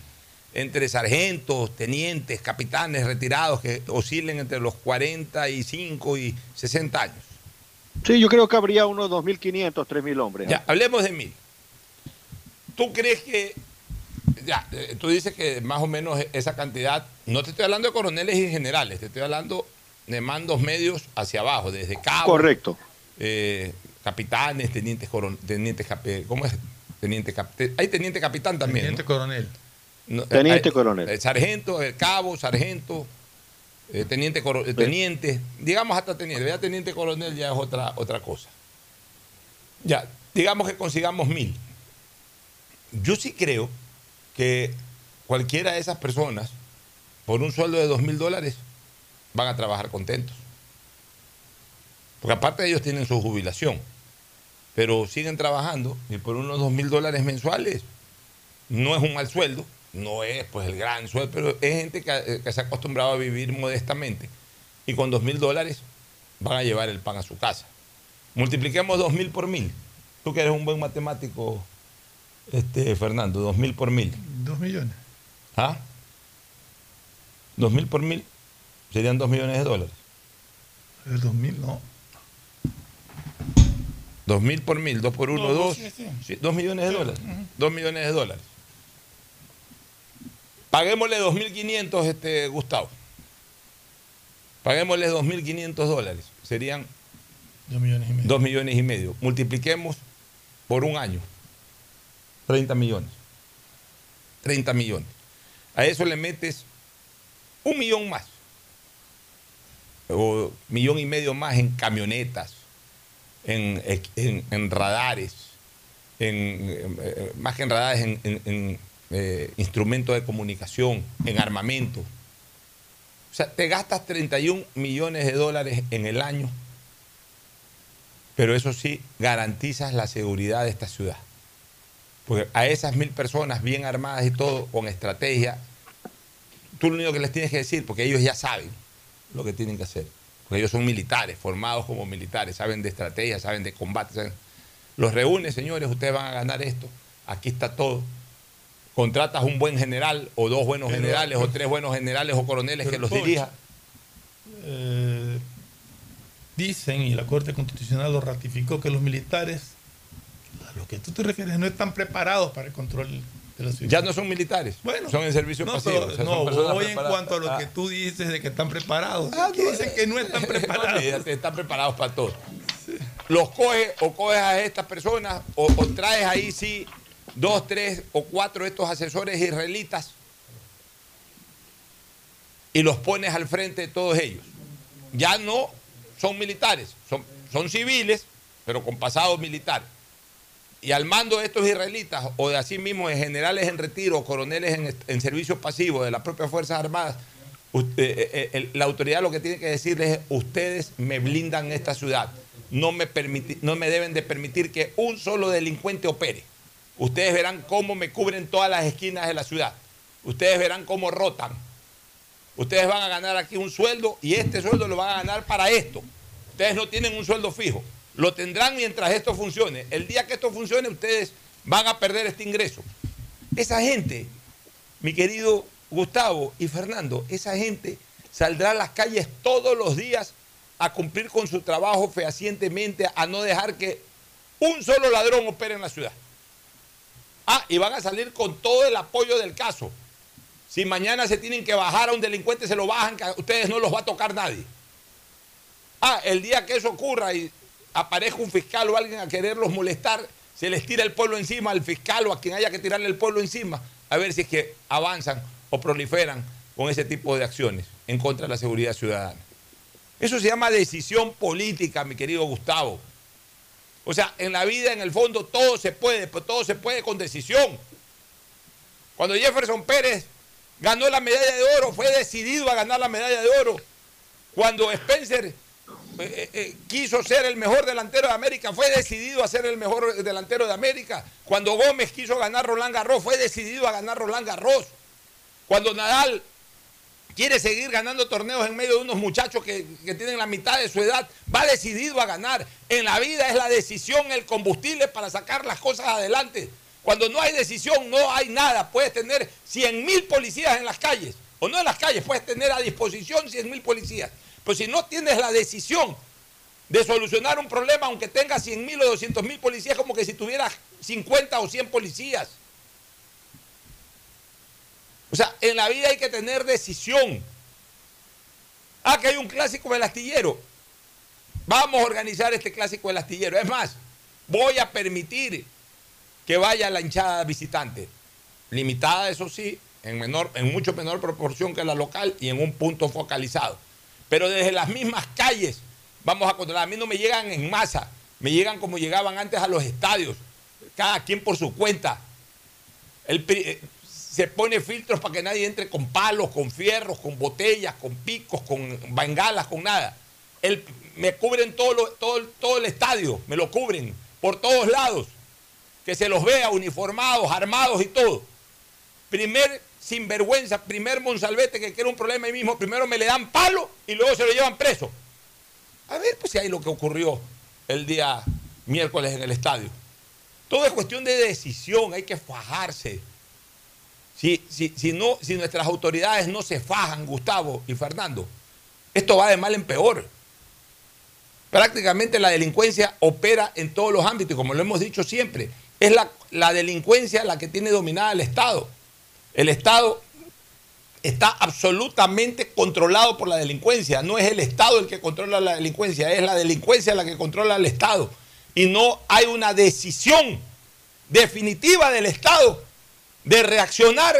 entre sargentos, tenientes, capitanes retirados que oscilen entre los 45 y 60 años. Sí, yo creo que habría unos 2.500, 3.000 hombres. ¿eh? Ya, hablemos de mil. ¿Tú crees que, ya, eh, tú dices que más o menos esa cantidad, no te estoy hablando de coroneles y generales, te estoy hablando de mandos medios hacia abajo, desde cabo, Correcto. eh, capitanes, tenientes, coron- tenientes, ¿cómo es? Teniente hay teniente capitán también. Teniente ¿no? coronel. No, eh, Teniente hay- coronel. eh, sargento, eh, cabo, sargento, eh, teniente, coro- eh, teniente, digamos hasta teniente, ya teniente coronel ya es otra, otra cosa. Ya, digamos que consigamos mil. Yo sí creo que cualquiera de esas personas, por un sueldo de dos mil dólares, van a trabajar contentos. Porque aparte ellos tienen su jubilación, pero siguen trabajando y por unos dos mil dólares mensuales no es un mal sueldo, no es pues el gran sueldo, pero es gente que, eh, que se ha acostumbrado a vivir modestamente y con dos mil dólares van a llevar el pan a su casa. Multipliquemos dos mil por mil. Tú que eres un buen matemático, este, Fernando, dos mil por mil. Dos millones. ¿Ah? Dos mil por mil serían dos millones de dólares. El 2000, no. Dos mil por mil, dos por uno, No, dos. sí, sí. Sí, dos millones de dólares. Dos millones de dólares. Paguémosle 2.500, este, Gustavo. Paguémosle 2.500 dólares. Serían Dos millones y medio. 2 millones y medio. Multipliquemos por un año. 30 millones. 30 millones. A eso le metes un millón más. O millón y medio más en camionetas, en, en- en radares, en, más que en radares, en, eh, instrumentos de comunicación, en armamento. O sea, te gastas 31 millones de dólares en el año, pero eso sí, garantizas la seguridad de esta ciudad. Porque a esas mil personas bien armadas y todo, con estrategia, tú lo único que les tienes que decir, porque ellos ya saben lo que tienen que hacer. Porque ellos son militares, formados como militares, saben de estrategia, saben de combate. saben- Los reúnes, señores, ustedes van a ganar esto. Aquí está todo. Contratas un buen general, o dos buenos Pero- generales, o tres buenos generales o coroneles que los dirija. Eh, dicen, y la Corte Constitucional lo ratificó, que los militares, a lo que tú te refieres, no están preparados para el control de la ciudad. Ya no son militares, Bueno, son en servicio no, pasivo. pero o sea, son no, voy en cuanto a lo Ah. que tú dices de que están preparados. Ah, no, dicen que no están preparados. Están preparados para todo. Los coges o coges a estas personas o, o traes ahí sí dos, tres o cuatro de estos asesores israelitas y los pones al frente de todos ellos. Ya no son militares, son son civiles, pero con pasado militar. Y al mando de estos israelitas, o de así mismo de generales en retiro, o coroneles en, en servicio pasivo de las propias Fuerzas Armadas, eh, eh, el- la autoridad lo que tiene que decirles es, ustedes me blindan esta ciudad. No me, no me deben de permitir que un solo delincuente opere. Ustedes verán cómo me cubren todas las esquinas de la ciudad. Ustedes verán cómo rotan. Ustedes van a ganar aquí un sueldo y este sueldo lo van a ganar para esto. Ustedes no tienen un sueldo fijo. Lo tendrán mientras esto funcione. El día que esto funcione, ustedes van a perder este ingreso. Esa gente, mi querido Gustavo y Fernando, esa gente saldrá a las calles todos los días a cumplir con su trabajo fehacientemente, a no dejar que un solo ladrón opere en la ciudad. Ah, y van a salir con todo el apoyo del caso. Si mañana se tienen que bajar a un delincuente, se lo bajan, que a ustedes no los va a tocar nadie. Ah, el día que eso ocurra y aparezca un fiscal o alguien a quererlos molestar, se les tira el pueblo encima al fiscal o a quien haya que tirarle el pueblo encima, a ver si es que avanzan o proliferan con ese tipo de acciones en contra de la seguridad ciudadana. Eso se llama decisión política, mi querido Gustavo. O sea, en la vida, en el fondo, todo se puede, pero todo se puede con decisión. Cuando Jefferson Pérez ganó la medalla de oro, fue decidido a ganar la medalla de oro. Cuando Spencer eh, eh, eh, quiso ser el mejor delantero de América, fue decidido a ser el mejor delantero de América. Cuando Gómez quiso ganar Roland Garros, fue decidido a ganar Roland Garros. Cuando Nadal quiere seguir ganando torneos en medio de unos muchachos que, que tienen la mitad de su edad, va decidido a ganar. En la vida es la decisión el combustible para sacar las cosas adelante. Cuando no hay decisión, no hay nada. Puedes tener 100 mil policías en las calles, o no en las calles, puedes tener a disposición 100 mil policías. Pero si no tienes la decisión de solucionar un problema, aunque tengas 100 mil o 200 mil policías, como que si tuvieras 50 o 100 policías. O sea, en la vida hay que tener decisión. Ah, que hay un clásico del astillero. Vamos a organizar este clásico del astillero. Es más, voy a permitir que vaya la hinchada visitante. Limitada, eso sí, en, menor, en mucho menor proporción que la local y en un punto focalizado. Pero desde las mismas calles vamos a controlar. A mí no me llegan en masa, me llegan como llegaban antes a los estadios, cada quien por su cuenta. El eh, se pone filtros para que nadie entre con palos, con fierros, con botellas, con picos, con bengalas, con nada. El- me cubren todo, lo- todo, todo el estadio, me lo cubren por todos lados. Que se los vea uniformados, armados y todo. Primer sinvergüenza, primer Monsalvete que quiere un problema ahí mismo, primero me le dan palo y luego se lo llevan preso. A ver, pues si hay lo que ocurrió el día miércoles en el estadio. Todo es cuestión de decisión, hay que fajarse. Si, si, si, no, si nuestras autoridades no se fajan, Gustavo y Fernando, esto va de mal en peor. Prácticamente la delincuencia opera en todos los ámbitos como lo hemos dicho siempre, es la, la delincuencia la que tiene dominada el Estado. El Estado está absolutamente controlado por la delincuencia. No es el Estado el que controla la delincuencia, es la delincuencia la que controla al Estado. Y no hay una decisión definitiva del Estado de reaccionar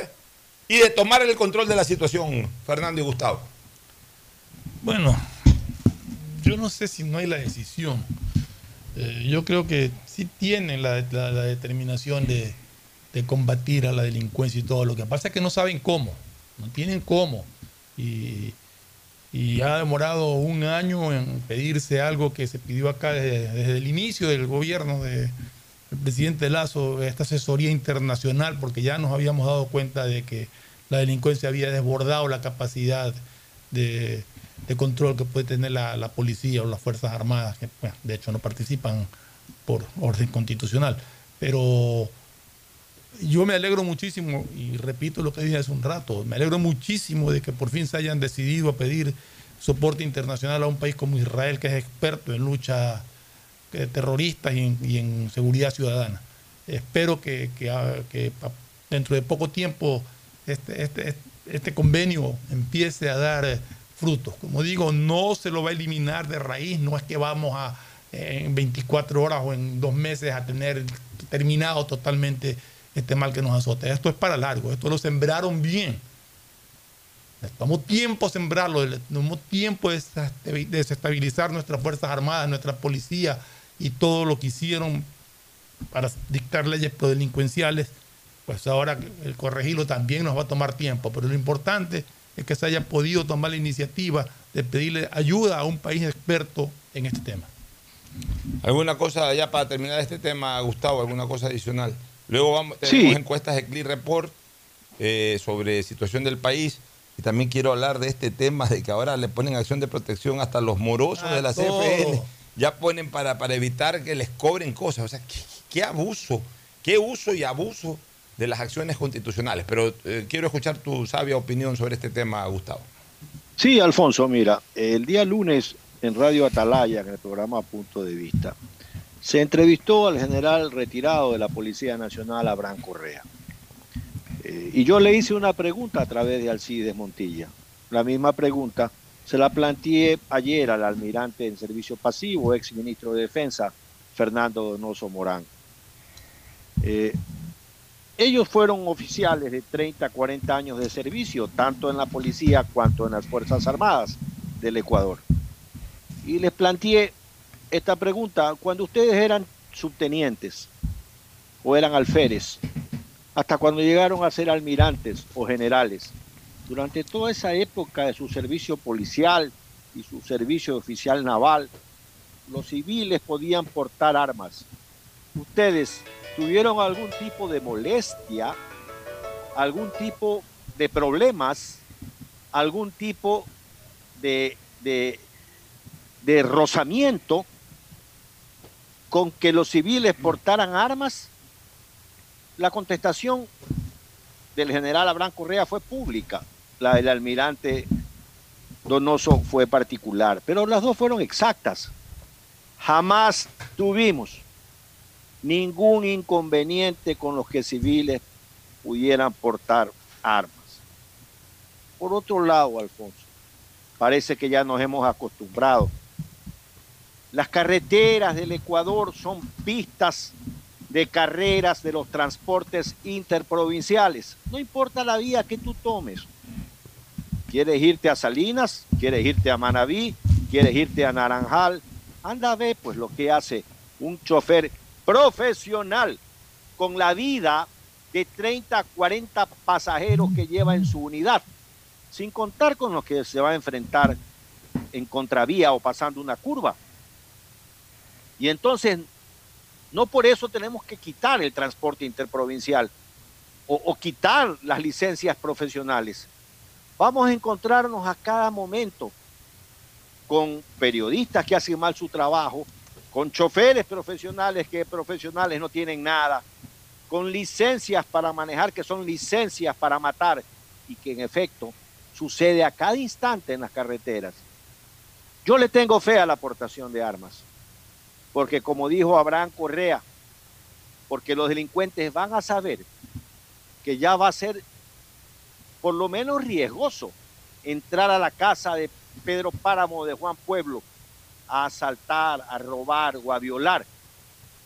y de tomar el control de la situación, Fernando y Gustavo. Bueno, yo no sé si no hay la decisión. Eh, yo creo que sí tienen la, la- determinación de, de combatir a la delincuencia y todo. Lo que pasa es que no saben cómo, no tienen cómo. Y, y ha demorado un año en pedirse algo que se pidió acá desde, desde el inicio del gobierno de- del presidente Lazo, esta asesoría internacional, porque ya nos habíamos dado cuenta de que la delincuencia había desbordado la capacidad de, control que puede tener la, policía o las Fuerzas Armadas, que de hecho no participan por orden constitucional. Pero yo me alegro muchísimo, y repito lo que dije hace un rato, me alegro muchísimo de que por fin se hayan decidido a pedir soporte internacional a un país como Israel, que es experto en lucha eh, terrorista y en, seguridad ciudadana. Espero que, ah, dentro de poco tiempo este, este, este convenio empiece a dar frutos. Como digo, no se lo va a eliminar de raíz, no es que vamos a en 24 horas o en dos meses a tener terminado totalmente este mal que nos azota. Esto es para largo, esto lo sembraron bien. Tomó tiempo sembrarlo, tomó tiempo desestabi- desestabilizar nuestras Fuerzas Armadas, nuestra policía y todo lo que hicieron para dictar leyes prodelincuenciales. Pues ahora el corregirlo también nos va a tomar tiempo, pero lo importante es que se haya podido tomar la iniciativa de pedirle ayuda a un país experto en este tema. ¿Alguna cosa ya para terminar este tema, Gustavo? ¿Alguna cosa adicional? Luego vamos, tenemos Sí. encuestas de Click Report eh, sobre situación del país. Y también quiero hablar de este tema de que ahora le ponen acción de protección hasta los morosos A de la todo. CFN. Ya ponen para, para evitar que les cobren cosas. O sea, qué, abuso, qué uso y abuso de las acciones constitucionales. Pero eh, quiero escuchar tu sabia opinión sobre este tema, Gustavo. Sí, Alfonso, mira, el día lunes en Radio Atalaya, en el programa Punto de Vista, se entrevistó al general retirado de la Policía Nacional, Abraham Correa. Eh, y yo le hice una pregunta a través de Alcides Montilla. La misma pregunta se la planteé ayer al almirante en servicio pasivo, ex ministro de Defensa, Fernando Donoso Morán. Eh, ellos fueron oficiales de 30, 40 años de servicio, tanto en la policía cuanto en las Fuerzas Armadas del Ecuador. Y les planteé esta pregunta, cuando ustedes eran subtenientes o eran alférez, hasta cuando llegaron a ser almirantes o generales, durante toda esa época de su servicio policial y su servicio oficial naval, los civiles podían portar armas. Ustedes tuvieron algún tipo de molestia, algún tipo de problemas, algún tipo de, de, rozamiento con que los civiles portaran armas? La contestación del general Abraham Correa fue pública, la del almirante Donoso fue particular, pero las dos fueron exactas. Jamás tuvimos ningún inconveniente con los que civiles pudieran portar armas. Por otro lado, Alfonso, parece que ya nos hemos acostumbrado. Las carreteras del Ecuador son pistas de carreras de los transportes interprovinciales. No importa la vía que tú tomes. ¿Quieres irte a Salinas? ¿Quieres irte a Manabí? ¿Quieres irte a Naranjal? Anda a ver pues lo que hace un chofer profesional con la vida de 30, 40 pasajeros que lleva en su unidad, sin contar con los que se va a enfrentar en contravía o pasando una curva. Y entonces, no por eso tenemos que quitar el transporte interprovincial o quitar las licencias profesionales. Vamos a encontrarnos a cada momento con periodistas que hacen mal su trabajo, con choferes profesionales que profesionales no tienen nada, con licencias para manejar que son licencias para matar y que en efecto sucede a cada instante en las carreteras. Yo le tengo fe a la aportación de armas, porque como dijo Abraham Correa, porque los delincuentes van a saber que ya va a ser por lo menos riesgoso entrar a la casa de Pedro Páramo de Juan Pueblo a asaltar, a robar o a violar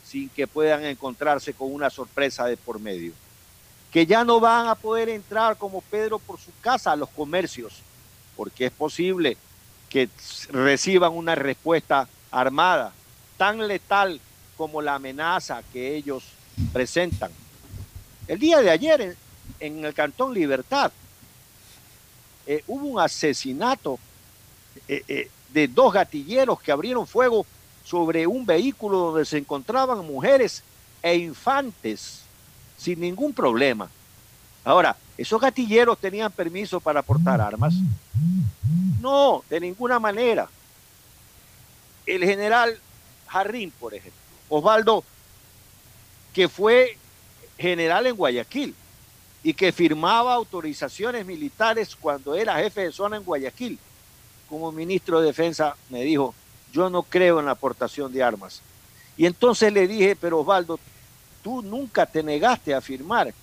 sin que puedan encontrarse con una sorpresa de por medio. Que ya no van a poder entrar como Pedro por su casa a los comercios, porque es posible que reciban una respuesta armada tan letal como la amenaza que ellos presentan. El día de ayer en, en el Cantón Libertad eh, hubo un asesinato eh, eh, de dos gatilleros que abrieron fuego sobre un vehículo donde se encontraban mujeres e infantes sin ningún problema. Ahora, ¿esos gatilleros tenían permiso para portar armas? No, de ninguna manera. El general Jarrín, por ejemplo, Osvaldo, que fue general en Guayaquil y que firmaba autorizaciones militares cuando era jefe de zona en Guayaquil, como ministro de Defensa me dijo, yo no creo en la aportación de armas. Y entonces le dije, pero Osvaldo, tú nunca te negaste a firmar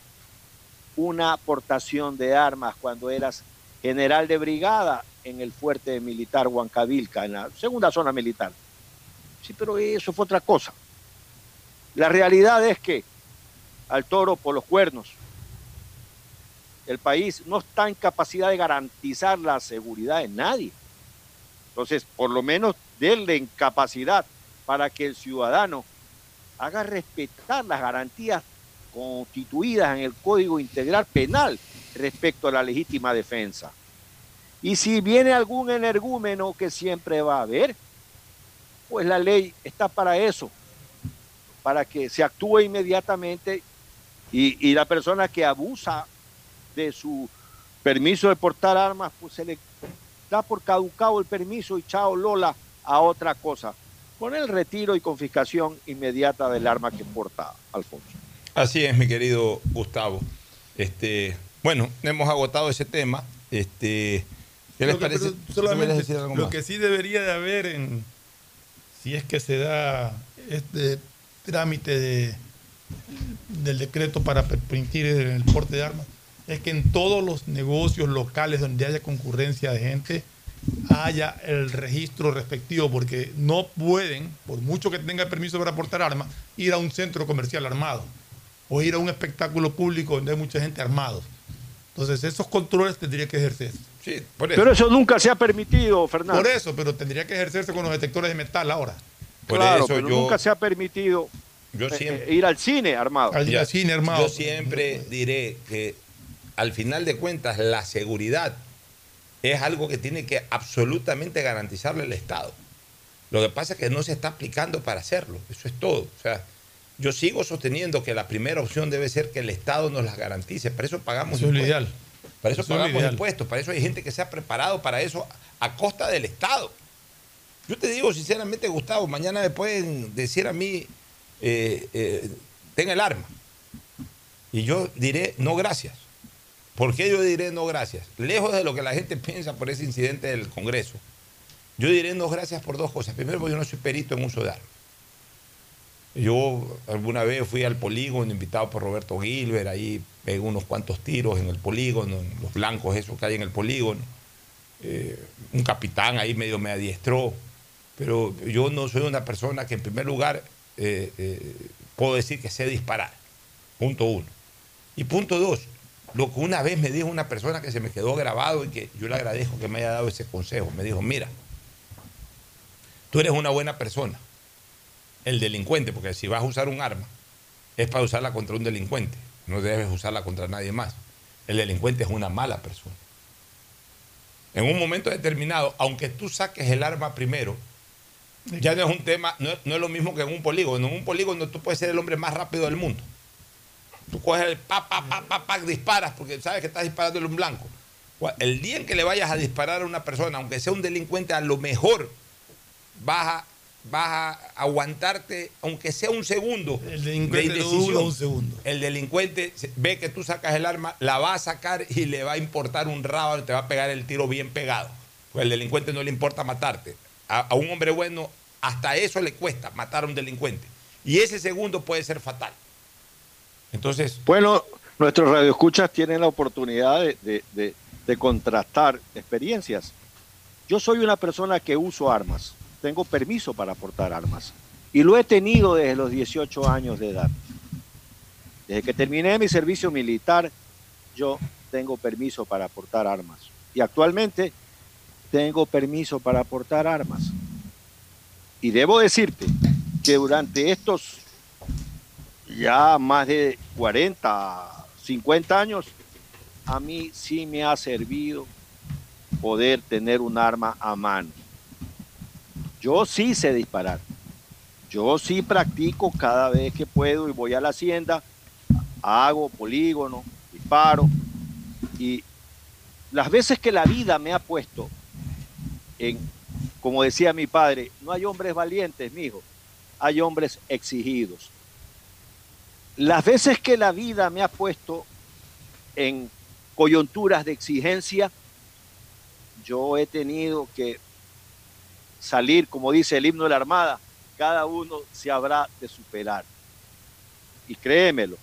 una aportación de armas cuando eras general de brigada en el fuerte militar Huancavilca, en la segunda zona militar. Sí, pero eso fue otra cosa. La realidad es que al toro por los cuernos. El país no está en capacidad de garantizar la seguridad de nadie. Entonces, por lo menos denle en capacidad para que el ciudadano haga respetar las garantías constituidas en el Código Integral Penal respecto a la legítima defensa. Y si viene algún energúmeno que siempre va a haber, pues la ley está para eso, para que se actúe inmediatamente y, y la persona que abusa de su permiso de portar armas, pues se le da por caducado el permiso y chao Lola a otra cosa, con el retiro y confiscación inmediata del arma que porta Alfonso. Así es, mi querido Gustavo. Este, bueno, hemos agotado ese tema. Este, ¿Qué les Lo que- parece? pero ¿Tú me solamente quieres decir algo lo más? que sí debería de haber en si es que se da este trámite de, del decreto para permitir el porte de armas es que en todos los negocios locales donde haya concurrencia de gente haya el registro respectivo porque no pueden, por mucho que tenga permiso para portar armas, ir a un centro comercial armado o ir a un espectáculo público donde hay mucha gente armados. Entonces, esos controles tendrían que ejercerse. Sí, por Pero eso nunca se ha permitido, Fernando. Por eso, pero tendría que ejercerse con los detectores de metal ahora. Por claro, eso pero yo- nunca se ha permitido Yo eh, siempre- eh, ir al cine armado. Ya, Yo siempre diré que al final de cuentas la seguridad es algo que tiene que absolutamente garantizarle el Estado. Lo que pasa es que no se está aplicando para hacerlo. Eso es todo. O sea, yo sigo sosteniendo que la primera opción debe ser que el Estado nos las garantice. Para eso pagamos Eso es impuestos. ideal. Para eso, pagamos impuestos. Para eso hay gente que se ha preparado para eso a costa del Estado. Yo te digo sinceramente, Gustavo, mañana me pueden decir a mí, eh, eh, ten el arma. Y yo diré, no gracias. ¿Por qué yo diré no gracias? Lejos de lo que la gente piensa por ese incidente del Congreso, yo diré no gracias por dos cosas. Primero, porque yo no soy perito en uso de armas. Yo alguna vez fui al polígono invitado por Roberto Gilbert, ahí pegué unos cuantos tiros en el polígono, en los blancos esos que hay en el polígono. Eh, un capitán ahí medio me adiestró, pero yo no soy una persona que en primer lugar eh, eh, puedo decir que sé disparar. Punto uno. Y punto dos, lo que una vez me dijo una persona que se me quedó grabado y que yo le agradezco que me haya dado ese consejo, me dijo, mira, tú eres una buena persona, el delincuente, porque si vas a usar un arma, es para usarla contra un delincuente, no debes usarla contra nadie más. El delincuente es una mala persona. En un momento determinado, aunque tú saques el arma primero, ya no es un tema, no, no es lo mismo que en un polígono. En un polígono tú puedes ser el hombre más rápido del mundo. Tú coges el pa, pa, pa, pa, pa, disparas porque sabes que estás disparándole un blanco. El día en que le vayas a disparar a una persona, aunque sea un delincuente, a lo mejor vas a, vas a aguantarte, aunque sea un segundo. El delincuente de no indecisión. dura un segundo. El delincuente se- ve que tú sacas el arma, la va a sacar y le va a importar un rábano, te va a pegar el tiro bien pegado. Pues el delincuente no le importa matarte. A, a un hombre bueno, hasta eso le cuesta matar a un delincuente. Y ese segundo puede ser fatal. Entonces, Bueno, nuestros radioescuchas tienen la oportunidad de, contrastar experiencias. Yo soy una persona que uso armas, tengo permiso para portar armas y lo he tenido desde los 18 años de edad. Desde que terminé mi servicio militar, yo tengo permiso para portar armas y actualmente tengo permiso para portar armas. Y debo decirte que durante estos ya más de 40, 50 años, a mí sí me ha servido poder tener un arma a mano. Yo sí sé disparar. Yo sí practico cada vez que puedo y voy a la hacienda, hago polígono, disparo. Y las veces que la vida me ha puesto en, como decía mi padre, no hay hombres valientes, mijo, hay hombres exigidos. Las veces que la vida me ha puesto en coyunturas de exigencia, yo he tenido que salir, como dice el himno de la Armada, cada uno se habrá de superar. Y créemelo,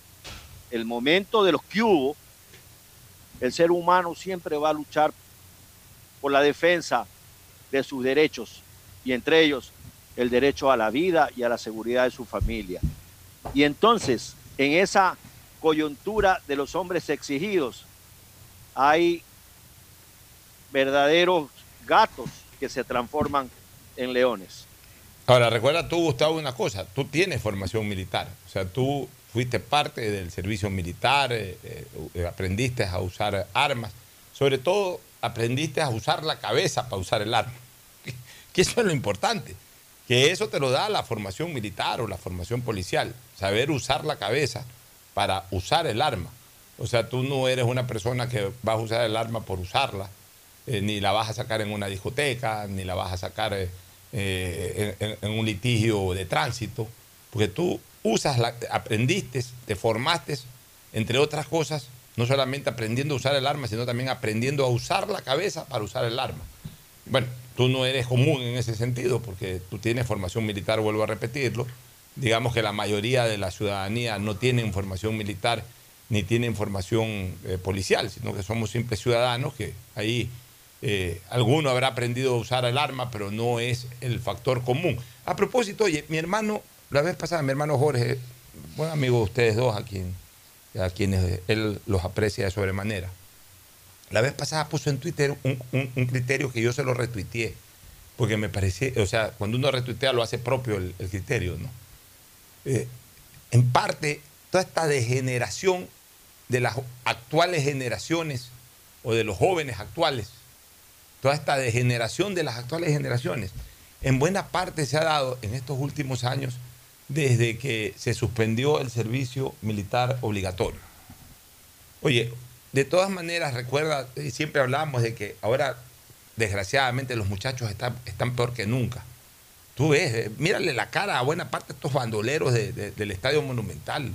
el momento de los que hubo, el ser humano siempre va a luchar por la defensa de sus derechos, y entre ellos el derecho a la vida y a la seguridad de su familia. Y entonces, en esa coyuntura de los hombres exigidos, hay verdaderos gatos que se transforman en leones. Ahora, recuerda tú, Gustavo, una cosa, tú tienes formación militar, o sea, tú fuiste parte del servicio militar, eh, eh, aprendiste a usar armas, sobre todo aprendiste a usar la cabeza para usar el arma, que eso es lo importante, que eso te lo da la formación militar o la formación policial, saber usar la cabeza para usar el arma. O sea, tú no eres una persona que vas a usar el arma por usarla, eh, ni la vas a sacar en una discoteca, ni la vas a sacar eh, eh, en, un litigio de tránsito, porque tú usas, la, aprendiste, te formaste, entre otras cosas, no solamente aprendiendo a usar el arma, sino también aprendiendo a usar la cabeza para usar el arma. Bueno, tú no eres común en ese sentido, porque tú tienes formación militar, vuelvo a repetirlo. Digamos que la mayoría de la ciudadanía no tiene formación militar ni tienen formación eh, policial, sino que somos simples ciudadanos que ahí eh, alguno habrá aprendido a usar el arma, pero no es el factor común. A propósito, oye, mi hermano, la vez pasada, mi hermano Jorge, buen amigo de ustedes dos, a, quien, a quienes él los aprecia de sobremanera, la vez pasada puso en Twitter un, criterio que yo se lo retuiteé, porque me parecía, o sea, cuando uno retuitea lo hace propio el, el criterio, ¿no? Eh, en parte, toda esta degeneración de las actuales generaciones o de los jóvenes actuales, toda esta degeneración de las actuales generaciones, en buena parte se ha dado en estos últimos años desde que se suspendió el servicio militar obligatorio. Oye, de todas maneras, recuerda, siempre hablamos de que ahora, desgraciadamente, los muchachos están, están peor que nunca. Tú ves, eh, mírale la cara a buena parte de estos bandoleros de- de- del Estadio Monumental,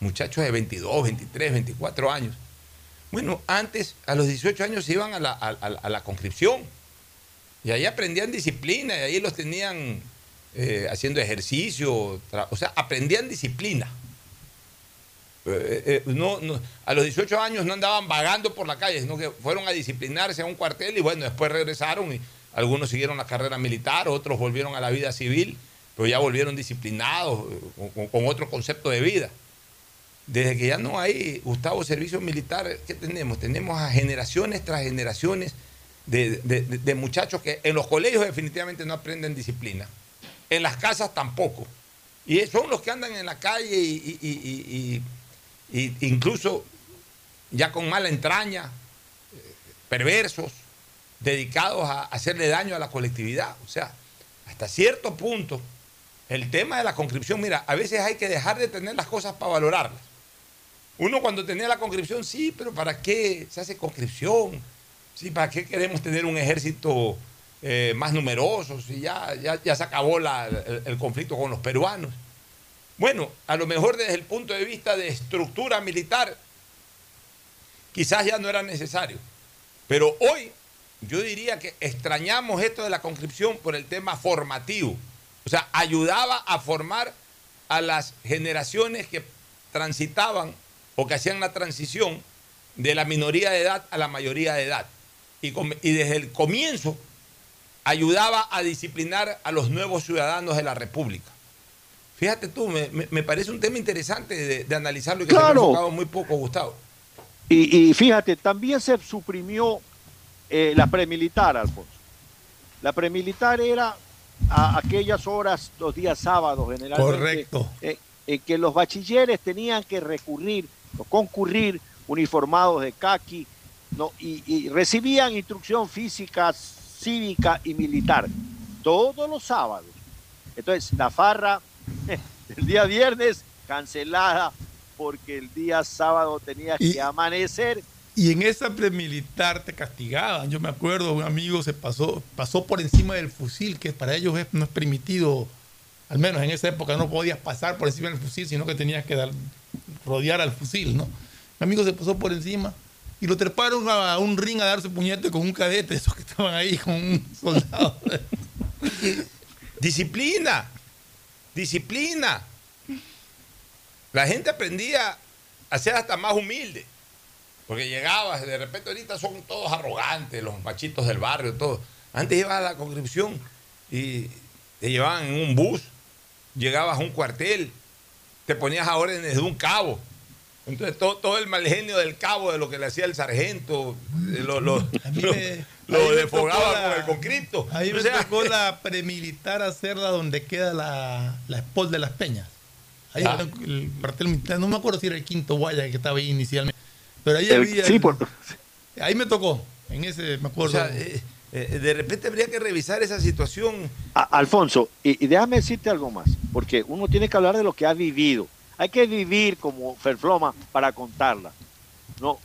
muchachos de 22, 23, 24 años. Bueno, antes, a los 18 años, se iban a la, a- la conscripción y ahí aprendían disciplina y ahí los tenían eh, haciendo ejercicio, o sea, aprendían disciplina. Eh, eh, a los 18 años no andaban vagando por la calle, sino que fueron a disciplinarse a un cuartel y bueno, después regresaron y algunos siguieron la carrera militar, otros volvieron a la vida civil, pero ya volvieron disciplinados, eh, con, otro concepto de vida. Desde que ya no hay, Gustavo, servicio militar, ¿qué tenemos? Tenemos a generaciones tras generaciones de, muchachos que en los colegios definitivamente no aprenden disciplina, en las casas tampoco. Y son los que andan en la calle y- y incluso ya con mala entraña, eh, perversos, dedicados a hacerle daño a la colectividad. O sea, hasta cierto punto, el tema de la conscripción, mira, a veces hay que dejar de tener las cosas para valorarlas. Uno cuando tenía la conscripción, sí, pero ¿para qué se hace conscripción? Sí, ¿para qué queremos tener un ejército eh, más numeroso? Si ya, ya, ya se acabó la- el conflicto con los peruanos. Bueno, a lo mejor desde el punto de vista de estructura militar, quizás ya no era necesario. Pero hoy yo diría que extrañamos esto de la conscripción por el tema formativo. O sea, ayudaba a formar a las generaciones que transitaban o que hacían la transición de la minoría de edad a la mayoría de edad. Y, y desde el comienzo ayudaba a disciplinar a los nuevos ciudadanos de la República. Fíjate tú, me, parece un tema interesante de, de analizarlo y que se ha Claro. muy poco, Gustavo. Y, y fíjate, también se suprimió eh, la premilitar, Alfonso. La premilitar era a aquellas horas, los días sábados generalmente, Correcto. eh, en que los bachilleres tenían que recurrir o concurrir uniformados de caqui ¿no? y, y recibían instrucción física, cívica y militar todos los sábados. Entonces, la farra el día viernes cancelada porque el día sábado tenía Y- que amanecer Y en esa premilitar te castigaban. Yo me acuerdo, un amigo se pasó, pasó por encima del fusil, que para ellos es- no es permitido, al menos en esa época no podías pasar por encima del fusil, sino que tenías que dar- rodear al fusil, ¿no? Mi amigo se pasó por encima y lo treparon a un ring a darse puñete con un cadete, esos que estaban ahí, con un soldado. Disciplina, disciplina. La gente aprendía a ser hasta más humilde. Porque llegabas, de repente ahorita son todos arrogantes, los machitos del barrio, todo. Antes ibas a la conscripción y te llevaban en un bus, llegabas a un cuartel, te ponías a órdenes de un cabo. Entonces todo, todo el mal genio del cabo de lo que le hacía el sargento, lo, lo, mí lo- desfogaba la- con el conscripto. Ahí me O sea, tocó la premilitar hacerla donde queda la, la de las Peñas. Ahí Ah. era el cuartel militar, no me acuerdo si era el quinto Guaya que estaba ahí inicialmente. Pero ahí El- había. sí, por- Ahí me tocó. En ese, me o acuerdo. sea, eh, eh, de repente habría que revisar esa situación. A- Alfonso, y, y déjame decirte algo más, porque uno tiene que hablar de lo que ha vivido. Hay que vivir como Ferfloma para contarla. No,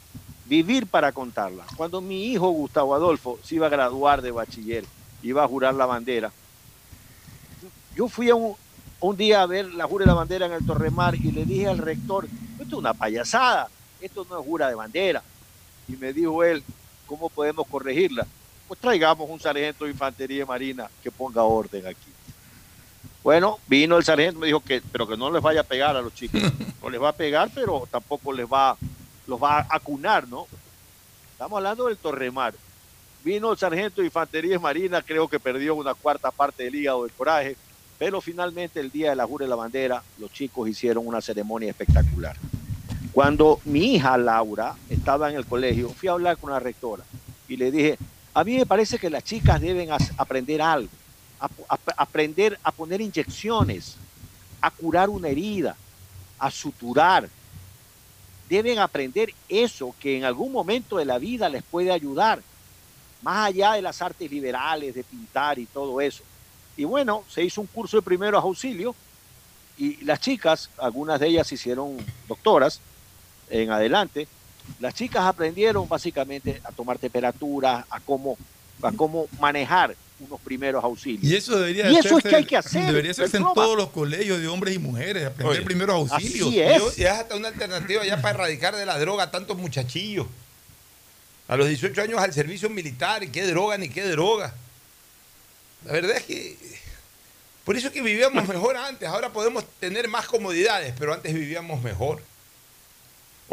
vivir para contarla. Cuando mi hijo Gustavo Adolfo se iba a graduar de bachiller, iba a jurar la bandera, yo fui a un, un día a ver la jura de la bandera en el Torremar y le dije al rector, esto es una payasada, esto no es jura de bandera. Y me dijo él, ¿cómo podemos corregirla? Pues traigamos un sargento de infantería marina que ponga orden aquí. Bueno, vino el sargento, me dijo que, pero que no les vaya a pegar a los chicos. No les va a pegar, pero tampoco les va, los va a acunar, ¿no? Estamos hablando del Torremar. Vino el sargento de infantería marina, creo que perdió una cuarta parte del hígado del coraje, pero finalmente el día de la jura de la bandera, los chicos hicieron una ceremonia espectacular. Cuando mi hija Laura estaba en el colegio, fui a hablar con la rectora y le dije, a mí me parece que las chicas deben aprender algo, ap- ap- aprender a poner inyecciones, a curar una herida, a suturar. Deben aprender eso que en algún momento de la vida les puede ayudar, más allá de las artes liberales, de pintar y todo eso. Y bueno, se hizo un curso de primeros auxilios y las chicas, algunas de ellas hicieron doctoras en adelante, las chicas aprendieron básicamente a tomar temperatura, a cómo, a cómo manejar unos primeros auxilios. y eso debería Y eso es que hay que hacer, Debería hacerse en todos los colegios de hombres y mujeres, aprender Oye, primeros auxilios. así es. Y es hasta una alternativa ya para erradicar de la droga a tantos muchachillos. A los 18 años al servicio militar, y qué droga ni qué droga. La verdad es que por eso es que vivíamos mejor antes. Ahora podemos tener más comodidades, pero antes vivíamos mejor.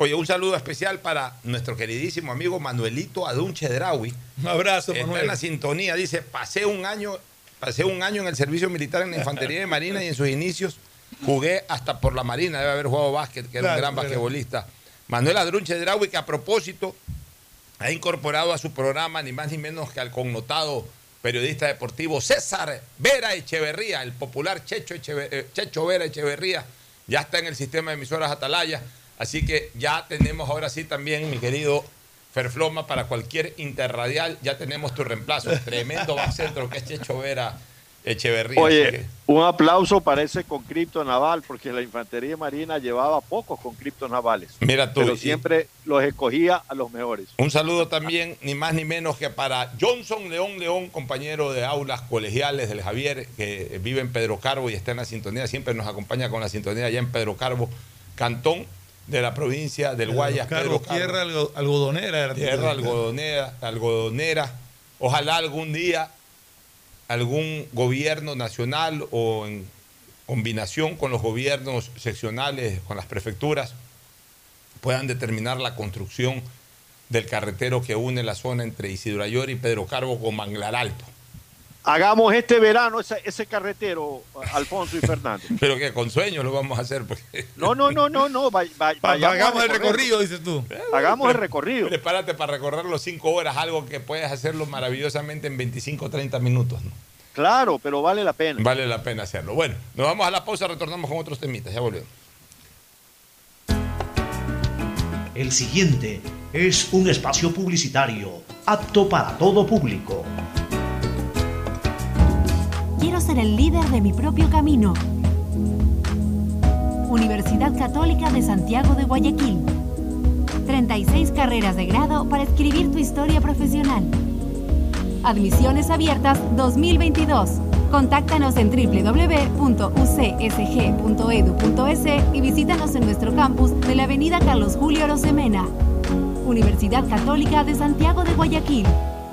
Oye, un saludo especial para nuestro queridísimo amigo Manuelito Adunche Draui. Un abrazo, Está Manuel. en la sintonía. Dice, pasé un año, pasé un año en el servicio militar en la infantería de Marina y en sus inicios jugué hasta por la Marina. Debe haber jugado básquet, que era un gran claro. basquetbolista. Manuel Adrunche Draui, que a propósito ha incorporado a su programa ni más ni menos que al connotado periodista deportivo César Vera Echeverría, el popular Checho, eh, Checho Vera Echeverría, ya está en el sistema de emisoras Atalaya, así que ya tenemos ahora sí también, mi querido Ferfloma, para cualquier interradial, ya tenemos tu reemplazo, tremendo centro que es Checho Vera Echeverría. Oye, que- un aplauso para ese conscripto naval, porque la infantería marina llevaba pocos conscriptos navales, mira tú, pero y- siempre los escogía a los mejores. Un saludo también, ni más ni menos que para Johnson León León, compañero de aulas colegiales del Javier, que vive en Pedro Carbo y está en la sintonía, siempre nos acompaña con la sintonía allá en Pedro Carbo, cantón de la provincia del Guayas, Carlos, Pedro Carbo. tierra algo- algodonera. era- Tierra algodonera, algodonera. Ojalá algún día algún gobierno nacional o en combinación con los gobiernos seccionales, con las prefecturas, puedan determinar la construcción del carretero que une la zona entre Isidro Ayor y Pedro Carbo con Manglar Alto. Hagamos este verano ese, ese carretero, Alfonso y Fernando. Pero que con sueños lo vamos a hacer. Porque... No, no, no, no, no. vay- vay- Hagamos el recorrido, dices tú. Hagamos el recorrido. Prepárate para recorrerlo cinco horas, algo que puedes hacerlo maravillosamente en 25 o 30 minutos. ¿no? Claro, pero vale la pena. Vale la pena hacerlo. Bueno, nos vamos a la pausa, retornamos con otros temitas. Ya volvemos. El siguiente es un espacio publicitario apto para todo público. Quiero ser el líder de mi propio camino. Universidad Católica de Santiago de Guayaquil. 36 carreras de grado para escribir tu historia profesional. Admisiones abiertas 2022. Contáctanos en www.ucsg.edu.es y visítanos en nuestro campus de la Avenida Carlos Julio Rosemena. Universidad Católica de Santiago de Guayaquil.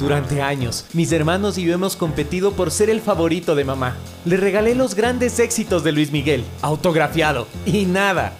Durante años, mis hermanos y yo hemos competido por ser el favorito de mamá. Le regalé los grandes éxitos de Luis Miguel, autografiado, y nada.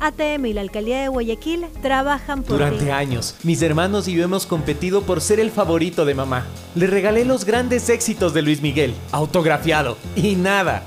ATM y la Alcaldía de Guayaquil trabajan por ti. Durante años, mis hermanos y yo hemos competido por ser el favorito de mamá. Le regalé los grandes éxitos de Luis Miguel, autografiado, y nada.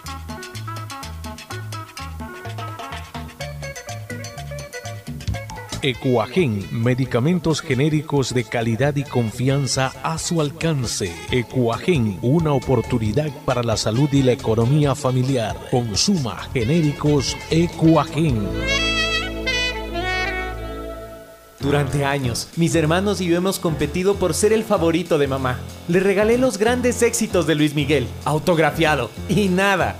Ecuagen, medicamentos genéricos de calidad y confianza a su alcance. Ecuagen, una oportunidad para la salud y la economía familiar. Consuma genéricos Ecuagen. Durante años, mis hermanos y yo hemos competido por ser el favorito de mamá. Le regalé los grandes éxitos de Luis Miguel, autografiado, y nada.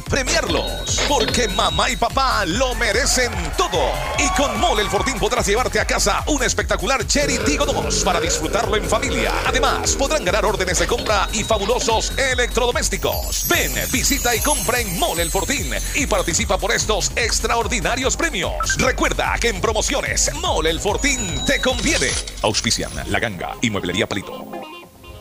premiarlos. Porque mamá y papá lo merecen todo. Y con Mole el Fortín podrás llevarte a casa un espectacular Cherry Tigo 2 para disfrutarlo en familia. Además, podrán ganar órdenes de compra y fabulosos electrodomésticos. Ven, visita y compra en Mole el Fortín y participa por estos extraordinarios premios. Recuerda que en promociones Mole el Fortín te conviene. Auspician La Ganga y Mueblería Palito.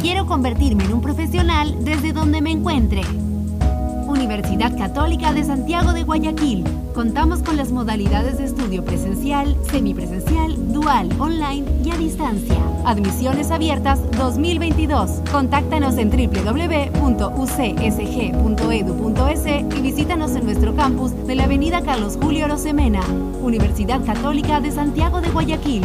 Quiero convertirme en un profesional desde donde me encuentre. Universidad Católica de Santiago de Guayaquil. Contamos con las modalidades de estudio presencial, semipresencial, dual, online y a distancia. Admisiones abiertas 2022. Contáctanos en www.ucsg.edu.es y visítanos en nuestro campus de la Avenida Carlos Julio Rosemena. Universidad Católica de Santiago de Guayaquil.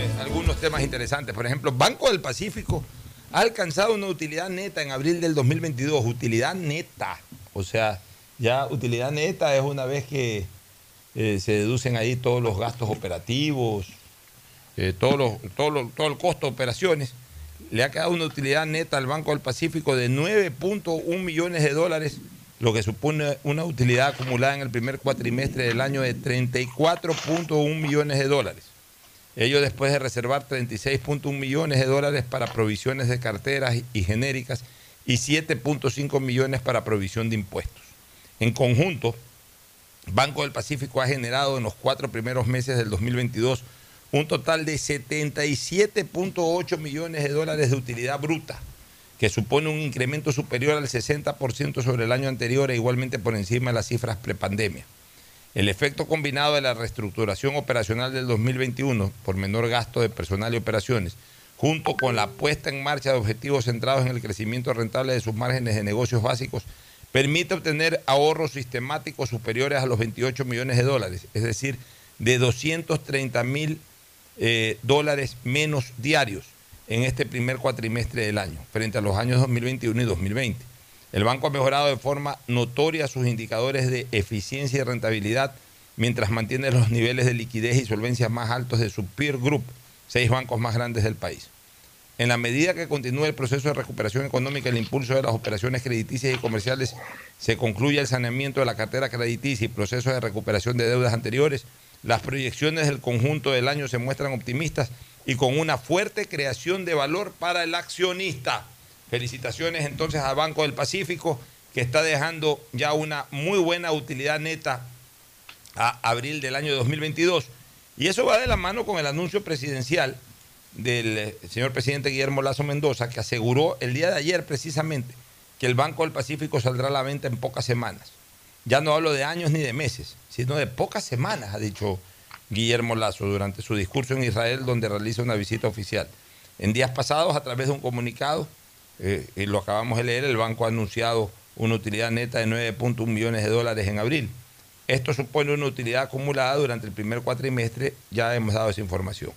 temas interesantes. Por ejemplo, Banco del Pacífico ha alcanzado una utilidad neta en abril del 2022. Utilidad neta. O sea, ya utilidad neta es una vez que eh, se deducen ahí todos los gastos operativos, eh, todos los- todo, todo el costo de operaciones. Le ha quedado una utilidad neta al Banco del Pacífico de 9.1 millones de dólares, lo que supone una utilidad acumulada en el primer cuatrimestre del año de 34.1 millones de dólares. Ello después de reservar 36.1 millones de dólares para provisiones de carteras y genéricas y 7.5 millones para provisión de impuestos. En conjunto, Banco del Pacífico ha generado en los cuatro primeros meses del 2022 un total de 77.8 millones de dólares de utilidad bruta, que supone un incremento superior al 60% sobre el año anterior e igualmente por encima de las cifras prepandemia. El efecto combinado de la reestructuración operacional del 2021 por menor gasto de personal y operaciones, junto con la puesta en marcha de objetivos centrados en el crecimiento rentable de sus márgenes de negocios básicos, permite obtener ahorros sistemáticos superiores a los 28 millones de dólares, es decir, de 230 mil eh, dólares menos diarios en este primer cuatrimestre del año, frente a los años 2021 y 2020. El banco ha mejorado de forma notoria sus indicadores de eficiencia y rentabilidad, mientras mantiene los niveles de liquidez y solvencia más altos de su peer group, seis bancos más grandes del país. En la medida que continúe el proceso de recuperación económica y el impulso de las operaciones crediticias y comerciales, se concluye el saneamiento de la cartera crediticia y proceso de recuperación de deudas anteriores, las proyecciones del conjunto del año se muestran optimistas y con una fuerte creación de valor para el accionista. Felicitaciones entonces al Banco del Pacífico, que está dejando ya una muy buena utilidad neta a abril del año 2022. Y eso va de la mano con el anuncio presidencial del eh, señor presidente Guillermo Lazo Mendoza, que aseguró el día de ayer precisamente que el Banco del Pacífico saldrá a la venta en pocas semanas. Ya no hablo de años ni de meses, sino de pocas semanas, ha dicho Guillermo Lazo durante su discurso en Israel, donde realiza una visita oficial. En días pasados, a través de un comunicado, eh, y lo acabamos de leer, el banco ha anunciado una utilidad neta de 9.1 millones de dólares en abril. Esto supone una utilidad acumulada durante el primer cuatrimestre, ya hemos dado esa información.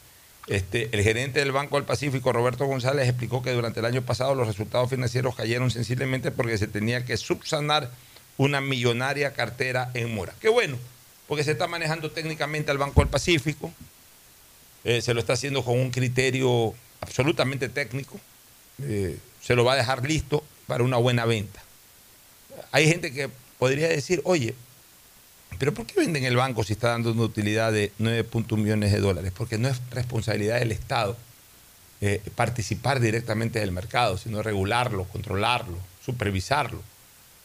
Este, el gerente del Banco del Pacífico, Roberto González, explicó que durante el año pasado los resultados financieros cayeron sensiblemente porque se tenía que subsanar una millonaria cartera en mora. Qué bueno, porque se está manejando técnicamente al Banco del Pacífico, eh, se lo está haciendo con un criterio absolutamente técnico, eh, se lo va a dejar listo para una buena venta. Hay gente que podría decir, oye, pero ¿por qué venden el banco si está dando una utilidad de 9.1 millones de dólares? Porque no es responsabilidad del Estado eh, participar directamente del mercado, sino regularlo, controlarlo, supervisarlo,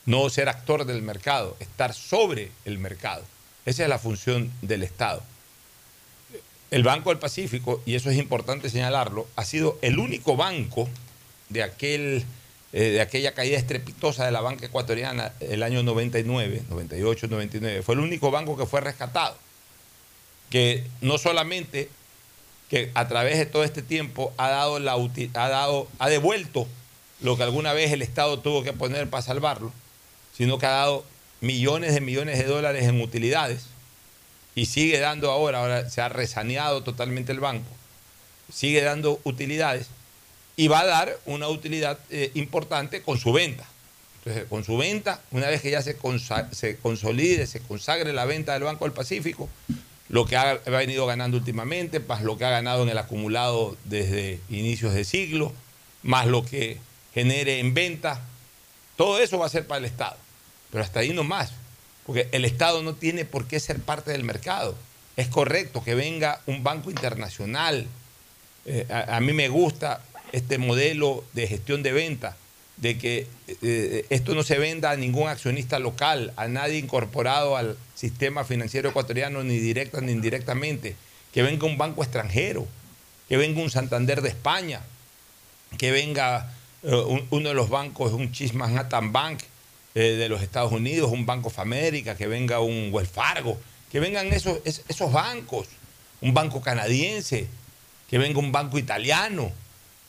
no ser actor del mercado, estar sobre el mercado. Esa es la función del Estado. El Banco del Pacífico, y eso es importante señalarlo, ha sido el único banco de aquel eh, de aquella caída estrepitosa de la banca ecuatoriana el año 99, 98, 99. Fue el único banco que fue rescatado. Que no solamente que a través de todo este tiempo ha dado la ha dado ha devuelto lo que alguna vez el Estado tuvo que poner para salvarlo, sino que ha dado millones de millones de dólares en utilidades y sigue dando ahora, ahora se ha resaneado totalmente el banco, sigue dando utilidades y va a dar una utilidad eh, importante con su venta. Entonces, con su venta, una vez que ya se, se consolide, se consagre la venta del Banco del Pacífico, lo que ha, venido ganando últimamente, más lo que ha ganado en el acumulado desde inicios de siglo, más lo que genere en venta, todo eso va a ser para el Estado. Pero hasta ahí no más, porque el Estado no tiene por qué ser parte del mercado. Es correcto que venga un banco internacional. Eh, a, mí me gusta este modelo de gestión de venta, de que eh, esto no se venda a ningún accionista local, a nadie incorporado al sistema financiero ecuatoriano, ni directa ni indirectamente, que venga un banco extranjero, que venga un Santander de España, que venga eh, uno de los bancos, un Chis Manhattan Bank eh, de los Estados Unidos, un Banco of que venga un Wells Fargo, que vengan esos, esos bancos, un banco canadiense, que venga un banco italiano,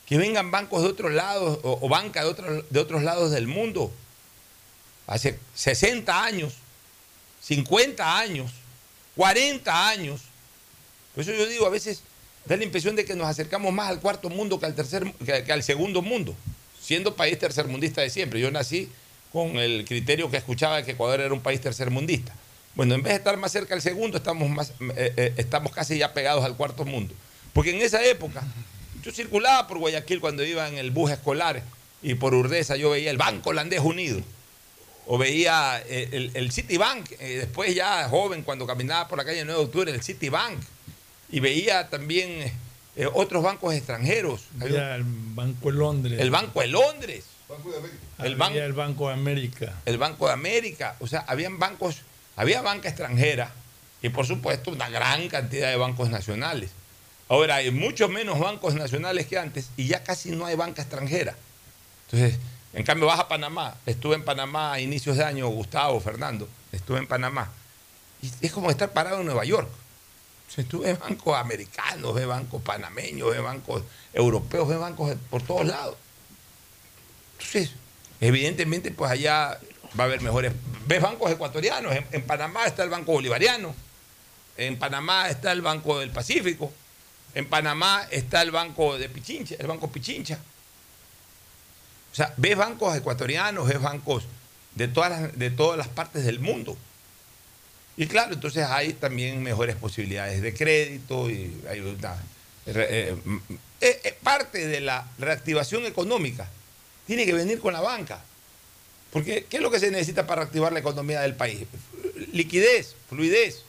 que vengan bancos de otros lados o, bancas de, de otros lados del mundo. Hace 60 años, 50 años, 40 años. Por eso yo digo, a veces da la impresión de que nos acercamos más al cuarto mundo que al, tercer, que, al segundo mundo, siendo país tercermundista de siempre. Yo nací con el criterio que escuchaba de que Ecuador era un país tercermundista. Bueno, en vez de estar más cerca al segundo, estamos, más, eh, eh, estamos casi ya pegados al cuarto mundo. Porque en esa época yo circulaba por Guayaquil cuando iba en el bus escolar y por Urdesa yo veía el Banco Holandés Unido. O veía eh, el, el Citibank, eh, después ya joven cuando caminaba por la calle 9 de octubre, el Citibank. Y veía también eh, otros bancos extranjeros. Había el Banco de Londres. El Banco de Londres. El, banco, el Banco de América. El Banco de América. O sea, habían bancos, había banca extranjera y por supuesto una gran cantidad de bancos nacionales. Ahora hay muchos menos bancos nacionales que antes y ya casi no hay banca extranjera. Entonces, en cambio vas a Panamá. Estuve en Panamá a inicios de año, Gustavo, Fernando, estuve en Panamá. Y es como estar parado en Nueva York. estuve en bancos americanos, ve bancos panameños, ve bancos europeos, ve bancos por todos lados. Entonces, evidentemente, pues allá va a haber mejores. Ves bancos ecuatorianos. En, Panamá está el Banco Bolivariano. En Panamá está el Banco del Pacífico. En Panamá está el Banco de Pichincha, el Banco Pichincha. O sea, ves bancos ecuatorianos, ves bancos de todas las, de todas las partes del mundo. Y claro, entonces hay también mejores posibilidades de crédito y hay una, eh, eh, eh, parte de la reactivación económica tiene que venir con la banca. Porque, ¿qué es lo que se necesita para reactivar la economía del país? Liquidez, fluidez,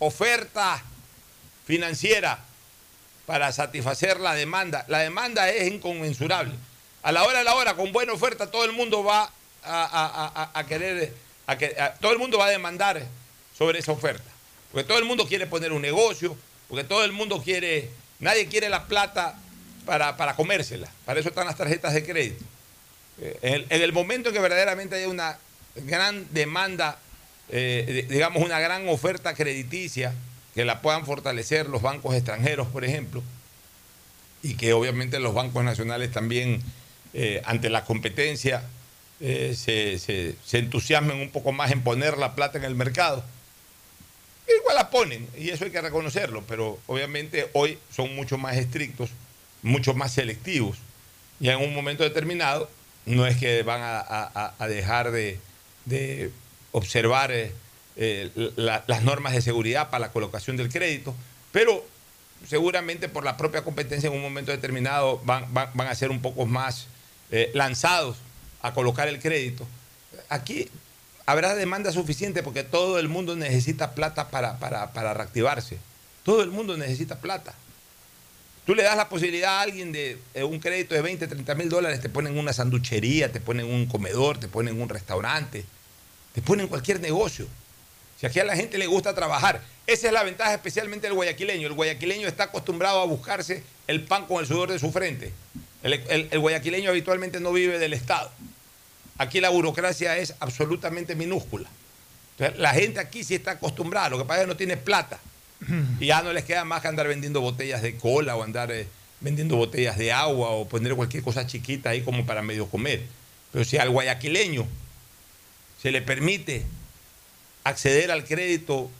oferta financiera para satisfacer la demanda. La demanda es inconmensurable. A la hora de la hora, con buena oferta, todo el mundo va a, querer, todo el mundo va a demandar sobre esa oferta. Porque todo el mundo quiere poner un negocio, porque todo el mundo quiere, nadie quiere la plata para, para comérsela. Para eso están las tarjetas de crédito. En el, momento en que verdaderamente haya una gran demanda, eh, digamos una gran oferta crediticia, que la puedan fortalecer los bancos extranjeros, por ejemplo, y que obviamente los bancos nacionales también, eh, ante la competencia, eh, se, entusiasmen un poco más en poner la plata en el mercado. Igual la ponen, y eso hay que reconocerlo, pero obviamente hoy son mucho más estrictos, mucho más selectivos, y en un momento determinado no es que van a, dejar de, observar eh, eh, las normas de seguridad para la colocación del crédito, pero seguramente por la propia competencia en un momento determinado van, a ser un poco más eh, lanzados a colocar el crédito. Aquí habrá demanda suficiente porque todo el mundo necesita plata para, para reactivarse. Todo el mundo necesita plata. Tú le das la posibilidad a alguien de un crédito de 20, 30 mil dólares, te ponen una sanduchería, te ponen un comedor, te ponen un restaurante, te ponen cualquier negocio. Si aquí a la gente le gusta trabajar, esa es la ventaja especialmente del guayaquileño. El guayaquileño está acostumbrado a buscarse el pan con el sudor de su frente. El, guayaquileño habitualmente no vive del Estado. Aquí la burocracia es absolutamente minúscula. la gente aquí sí está acostumbrada, lo que pasa es que no tiene plata. Y ya no les queda más que andar vendiendo botellas de cola o andar eh, vendiendo botellas de agua o poner cualquier cosa chiquita ahí como para medio comer. Pero si al guayaquileño se le permite acceder al crédito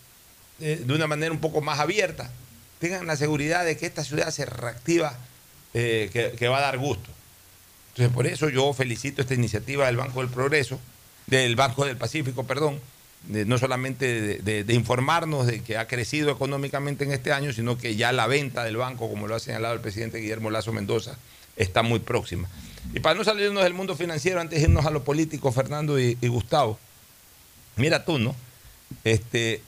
eh, de una manera un poco más abierta, tengan la seguridad de que esta ciudad se reactiva, eh, que, va a dar gusto. Entonces, por eso yo felicito esta iniciativa del Banco del Progreso, del Banco del Pacífico, perdón, no solamente de, informarnos de que ha crecido económicamente en este año, sino que ya la venta del banco, como lo ha señalado el presidente Guillermo Lazo Mendoza, está muy próxima. Y para no salirnos del mundo financiero, antes de irnos a lo político, Fernando y, Gustavo, mira tú, ¿no? Este,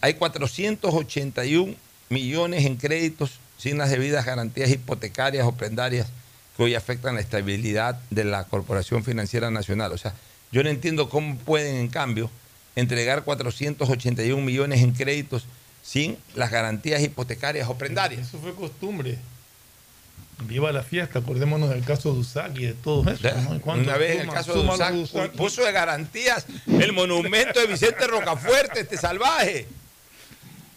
hay 481 millones en créditos sin las debidas garantías hipotecarias o prendarias que hoy afectan la estabilidad de la Corporación Financiera Nacional. O sea, yo no entiendo cómo pueden, en cambio, entregar 481 millones en créditos sin las garantías hipotecarias o prendarias. Eso fue costumbre. Viva la fiesta, acordémonos del caso de Usac y de todo eso. Una vez en el caso de Usac, puso de garantías el monumento de Vicente Rocafuerte, este salvaje.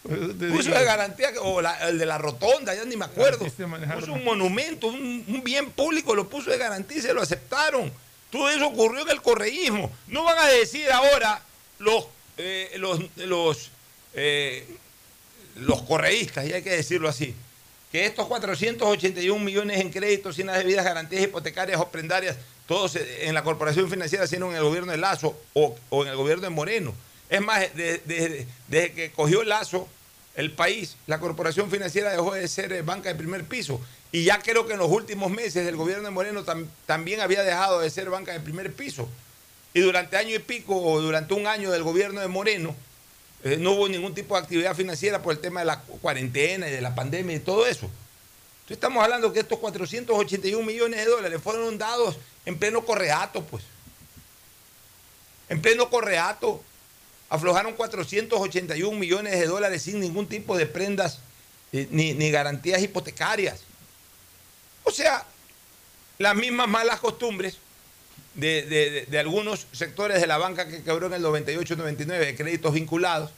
Puso de garantía, o el de la rotonda, ya ni me acuerdo. Puso un monumento, un, un bien público, lo puso de garantía y se lo aceptaron. Todo eso ocurrió en el correísmo. No van a decir ahora los, eh, los, los, eh, los correístas, y hay que decirlo así, que estos 481 millones en créditos sin las debidas garantías hipotecarias o prendarias, todos en la corporación financiera, sino en el gobierno de Lazo o, en el gobierno de Moreno. Es más, desde, que cogió Lazo el país, la corporación financiera dejó de ser banca de primer piso y ya creo que en los últimos meses el gobierno de Moreno también había dejado de ser banca de primer piso. Y durante año y pico, o durante un año del gobierno de Moreno, no hubo ningún tipo de actividad financiera por el tema de la cuarentena y de la pandemia y todo eso. Entonces estamos hablando que estos 481 millones de dólares fueron dados en pleno correato, pues. En pleno correato. Aflojaron 481 millones de dólares sin ningún tipo de prendas eh, ni, ni garantías hipotecarias. O sea, las mismas malas costumbres de, de- de algunos sectores de la banca que quebró en el 98-99, de créditos vinculados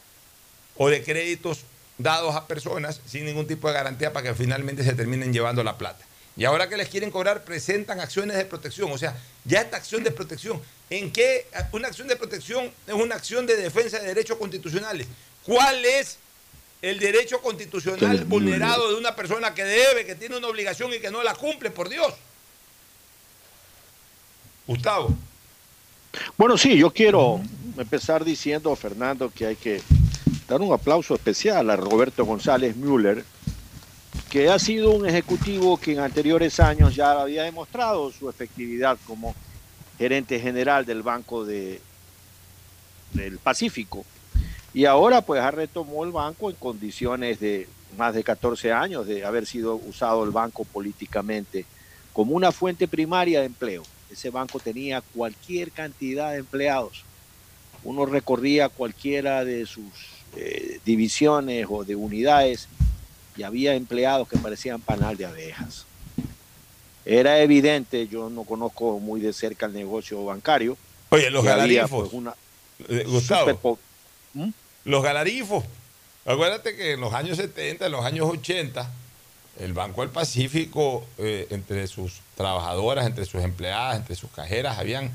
o de créditos dados a personas sin ningún tipo de garantía para que finalmente se terminen llevando la plata. Y ahora que les quieren cobrar, presentan acciones de protección. O sea, ya esta acción de protección, ¿en qué? Una acción de protección es una acción de defensa de derechos constitucionales. ¿Cuál es el derecho constitucional vulnerado de una persona que debe, que tiene una obligación y que no la cumple, por Dios? Gustavo. Bueno, sí, yo quiero empezar diciendo, Fernando, que hay que dar un aplauso especial a Roberto González Müller, que ha sido un ejecutivo que en anteriores años ya había demostrado su efectividad como gerente general del Banco de, del Pacífico. Y ahora pues ha retomó el banco en condiciones de más de 14 años de haber sido usado el banco políticamente como una fuente primaria de empleo. Ese banco tenía cualquier cantidad de empleados. Uno recorría cualquiera de sus eh, divisiones o de unidades y había empleados que parecían panal de abejas. Era evidente, yo no conozco muy de cerca el negocio bancario. Oye, los había, galarifos. pues, una Eh, Gustavo, ¿Mm? los galarifos. Acuérdate que en los años 70, en los años 80, el Banco del Pacífico, eh, entre sus trabajadoras, entre sus empleadas, entre sus cajeras, habían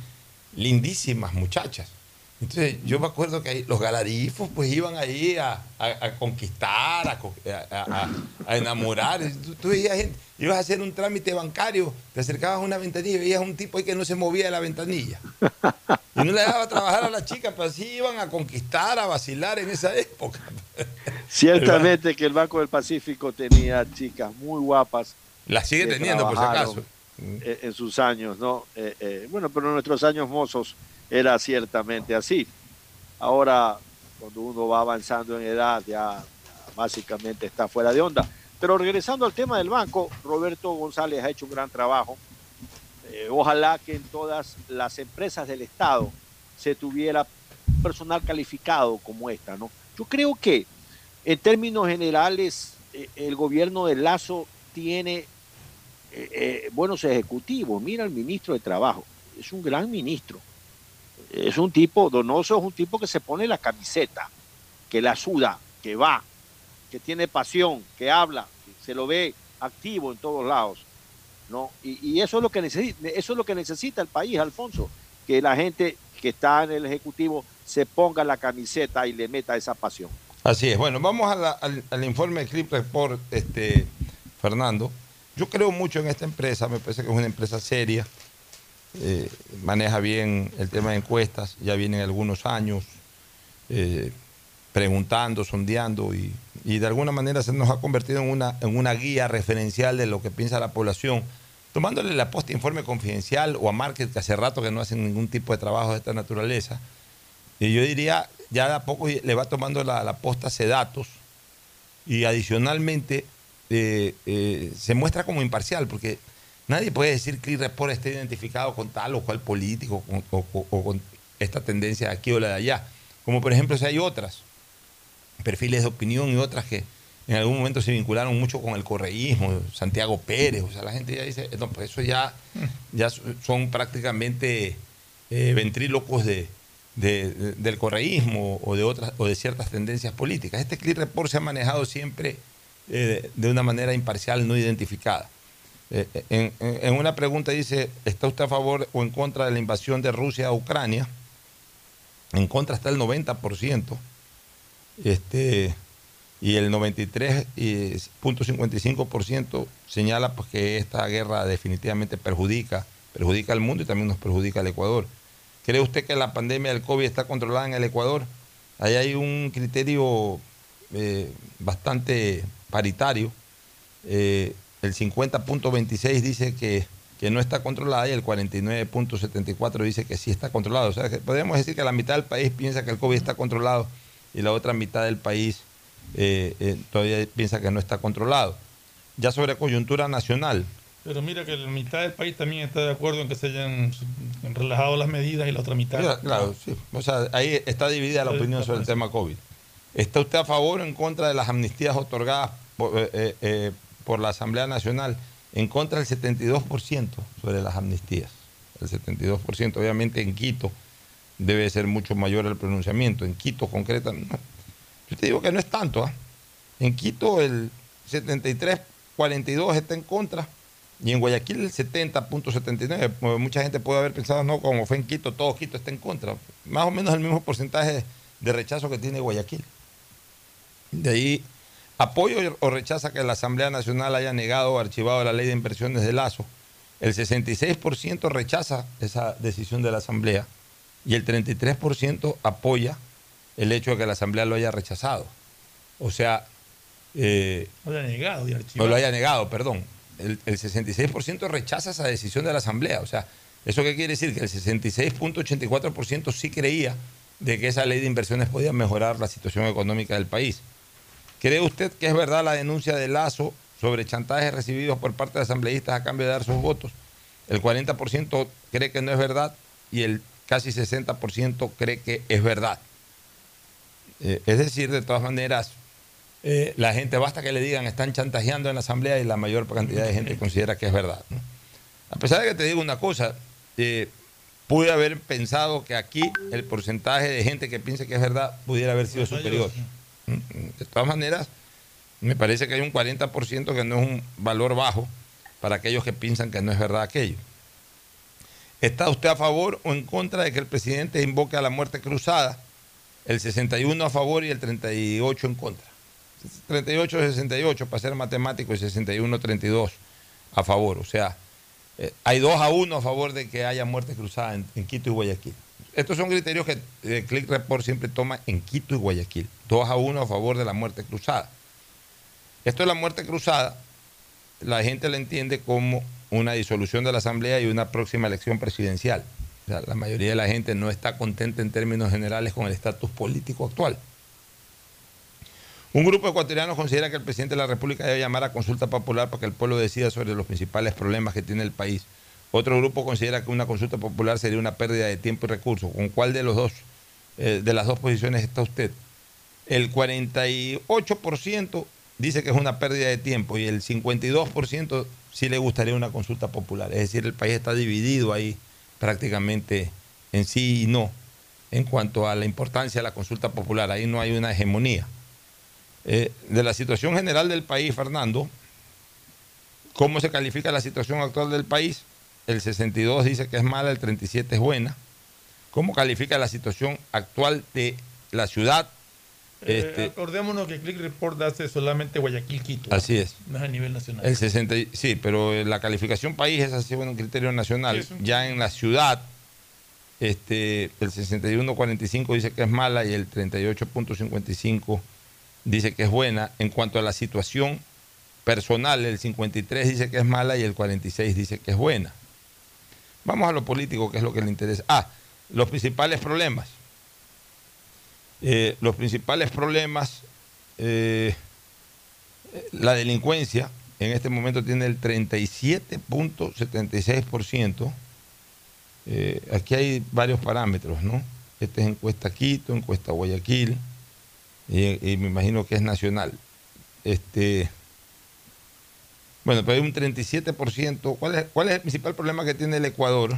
lindísimas muchachas. Entonces yo me acuerdo que los galarifos pues iban ahí a, a- a conquistar, a, enamorar. Tú, tú veías gente, ibas a hacer un trámite bancario, te acercabas a una ventanilla y veías un tipo ahí que no se movía de la ventanilla. Y no le daba trabajar a la chica, pero así iban a conquistar, a vacilar en esa época. Ciertamente que el Banco del Pacífico tenía chicas muy guapas. La sigue teniendo, por si acaso. En, en sus años, ¿no? Eh, eh, bueno, pero en nuestros años mozos era ciertamente así. Ahora, cuando uno va avanzando en edad, ya, básicamente está fuera de onda. Pero regresando al tema del banco, Roberto González ha hecho un gran trabajo. Eh, ojalá que en todas las empresas del Estado se tuviera personal calificado como esta, ¿no? Yo creo que en términos generales eh, el gobierno de Lazo tiene eh, eh, buenos ejecutivos. Mira el ministro de Trabajo, es un gran ministro. Es un tipo, Donoso es un tipo que se pone la camiseta, que la suda, que va, que tiene pasión, que habla, que se lo ve activo en todos lados. ¿no? Y, eso, es lo que necesita, eso es lo que necesita el país, Alfonso, que la gente que está en el Ejecutivo se ponga la camiseta y le meta esa pasión. Así es. Bueno, vamos al, al informe de Clip Report, este, Fernando. Yo creo mucho en esta empresa, me parece que es una empresa seria, eh, maneja bien el tema de encuestas, ya vienen algunos años eh, preguntando, sondeando y, y de alguna manera se nos ha convertido en una, en una guía referencial de lo que piensa la población, tomándole la posta informe confidencial o a Market, que hace rato que no hacen ningún tipo de trabajo de esta naturaleza. Y yo diría, ya de a poco le va tomando la, la posta Sedatos y adicionalmente eh, eh, se muestra como imparcial, porque nadie puede decir que Report esté identificado con tal o cual político o, con esta tendencia de aquí o la de allá. Como por ejemplo si hay otras, perfiles de opinión y otras que en algún momento se vincularon mucho con el correísmo, Santiago Pérez, o sea, la gente ya dice, no, pues eso ya, ya son prácticamente eh, ventrílocos de- del correísmo o de otras o de ciertas tendencias políticas. Este clip report se ha manejado siempre eh, de una manera imparcial, no identificada. Eh, en, en- una pregunta dice, ¿está usted a favor o en contra de la invasión de Rusia a Ucrania? En contra está el 90%. Este, y el 93.55% señala pues, que esta guerra definitivamente perjudica, perjudica al mundo y también nos perjudica al Ecuador. ¿Cree usted que la pandemia del COVID está controlada en el Ecuador? Ahí hay un criterio eh, bastante paritario. Eh, el 50.26 dice que, que no está controlada y el 49.74 dice que sí está controlado. O sea, que podríamos decir que la mitad del país piensa que el COVID está controlado y la otra mitad del país eh, eh, todavía piensa que no está controlado. Ya sobre coyuntura nacional, Pero mira que la mitad del país también está de acuerdo en que se hayan relajado las medidas y la otra mitad. Claro, claro, sí. O sea, ahí está dividida la opinión sobre el tema COVID. ¿Está usted a favor o en contra de las amnistías otorgadas por, eh, eh, por la Asamblea Nacional en contra del 72% sobre las amnistías. El 72%, obviamente en Quito debe ser mucho mayor el pronunciamiento. En Quito concretamente, yo te digo que no es tanto. ¿ah? En Quito el 73-42 está en contra y en Guayaquil el 70.79. Mucha gente puede haber pensado, no, como fue en Quito, todo Quito está en contra. Más o menos el mismo porcentaje de rechazo que tiene Guayaquil. De ahí, apoyo o rechaza que la Asamblea Nacional haya negado o archivado la ley de inversiones de Lazo. El 66% rechaza esa decisión de la Asamblea y el 33% apoya el hecho de que la Asamblea lo haya rechazado. O sea... Eh, lo haya negado y archivado. O lo haya negado, perdón. El, el 66% rechaza esa decisión de la Asamblea. O sea, ¿eso qué quiere decir? Que el 66.84% sí creía de que esa ley de inversiones podía mejorar la situación económica del país. ¿Cree usted que es verdad la denuncia de Lazo sobre chantajes recibidos por parte de asambleístas a cambio de dar sus votos? El 40% cree que no es verdad y el casi 60% cree que es verdad. Eh, es decir, de todas maneras, eh, la gente basta que le digan están chantajeando en la asamblea y la mayor cantidad de gente considera que es verdad. A pesar de que te digo una cosa, eh, pude haber pensado que aquí el porcentaje de gente que piense que es verdad pudiera haber sido superior. Mm, de todas maneras, me parece que hay un 40% que no es un valor bajo para aquellos que piensan que no es verdad aquello. ¿Está usted a favor o en contra de que el presidente invoque a la muerte cruzada? El 61 a favor y el 38 en contra. 38-68 para ser matemático y 61-32 a favor. O sea, eh, hay 2 a 1 a favor de que haya muerte cruzada en, Quito y Guayaquil. Estos son criterios que el Click Report siempre toma en Quito y Guayaquil. 2 a 1 a favor de la muerte cruzada. Esto de la muerte cruzada, la gente la entiende como una disolución de la Asamblea y una próxima elección presidencial. la mayoría de la gente no está contenta en términos generales con el estatus político actual. Un grupo de ecuatorianos considera que el presidente de la República debe llamar a consulta popular para que el pueblo decida sobre los principales problemas que tiene el país. Otro grupo considera que una consulta popular sería una pérdida de tiempo y recursos. ¿Con cuál de los dos, eh, de las dos posiciones está usted? El 48% dice que es una pérdida de tiempo y el 52% sí le gustaría una consulta popular. Es decir, el país está dividido ahí prácticamente en sí y no en cuanto a la importancia de la consulta popular. Ahí no hay una hegemonía. Eh, de la situación general del país, Fernando, ¿cómo se califica la situación actual del país? El 62 dice que es mala, el 37 es buena. ¿Cómo califica la situación actual de la ciudad? Eh, este, acordémonos que Click Report hace solamente Guayaquil, Quito. Así es. No es a nivel nacional. El 60, sí, pero la calificación país es así un criterio nacional. Ya en la ciudad, este, el 61.45 dice que es mala y el 38.55 dice que es buena. En cuanto a la situación personal, el 53 dice que es mala y el 46 dice que es buena. Vamos a lo político, que es lo que le interesa. Ah, los principales problemas. Eh, los principales problemas, eh, la delincuencia en este momento tiene el 37.76%. Eh, aquí hay varios parámetros, ¿no? Esta es encuesta Quito, encuesta Guayaquil, y, me imagino que es nacional. Este, bueno, pero hay un 37%. ¿Cuál es, ¿Cuál es el principal problema que tiene el Ecuador?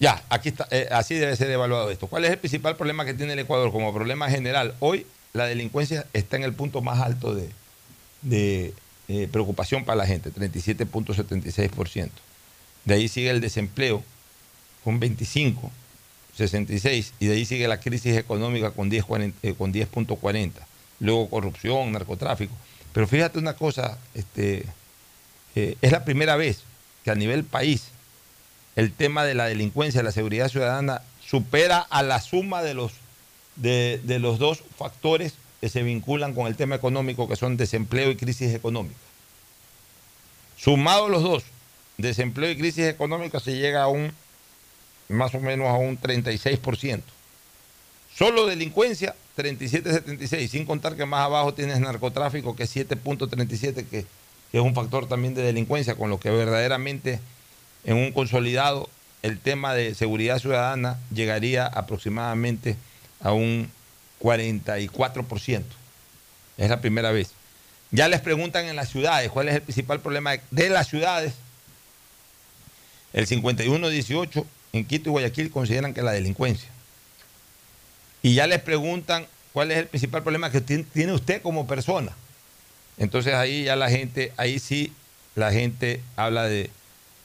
Ya, aquí está, eh, así debe ser evaluado esto. ¿Cuál es el principal problema que tiene el Ecuador como problema general? Hoy la delincuencia está en el punto más alto de, eh, preocupación para la gente, 37.76%. De ahí sigue el desempleo con 25%. 66, y de ahí sigue la crisis económica con 10.40. Eh, con 10 Luego corrupción, narcotráfico. Pero fíjate una cosa, este, eh, es la primera vez que a nivel país el tema de la delincuencia, la seguridad ciudadana, supera a la suma de los, de, los dos factores que se vinculan con el tema económico, que son desempleo y crisis económica. Sumados los dos, desempleo y crisis económica, se llega a un más o menos a un 36%. Solo delincuencia, 37,76, sin contar que más abajo tienes narcotráfico, que es 7.37, que, es un factor también de delincuencia, con lo que verdaderamente en un consolidado el tema de seguridad ciudadana llegaría aproximadamente a un 44%. Es la primera vez. Ya les preguntan en las ciudades cuál es el principal problema de, las ciudades. El 51-18 en Quito y Guayaquil consideran que la delincuencia. Y ya les preguntan cuál es el principal problema que tien- tiene usted como persona. Entonces ahí ya la gente, ahí sí la gente habla de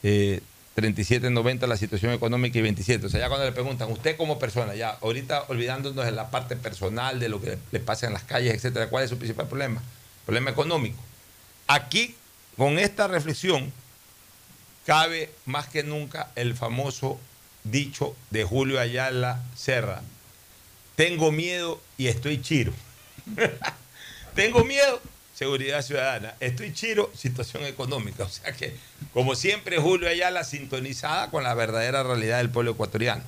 eh, 37.90 la situación económica y 27. O sea, ya cuando le preguntan, usted como persona, ya ahorita olvidándonos de la parte personal, de lo que le pasa en las calles, etcétera, ¿cuál es su principal problema? Problema económico. Aquí, con esta reflexión, cabe más que nunca el famoso dicho de Julio Ayala Serra. Tengo miedo y estoy chiro. Tengo miedo, seguridad ciudadana. Estoy chiro, situación económica. O sea que, como siempre, Julio Ayala sintonizada con la verdadera realidad del pueblo ecuatoriano.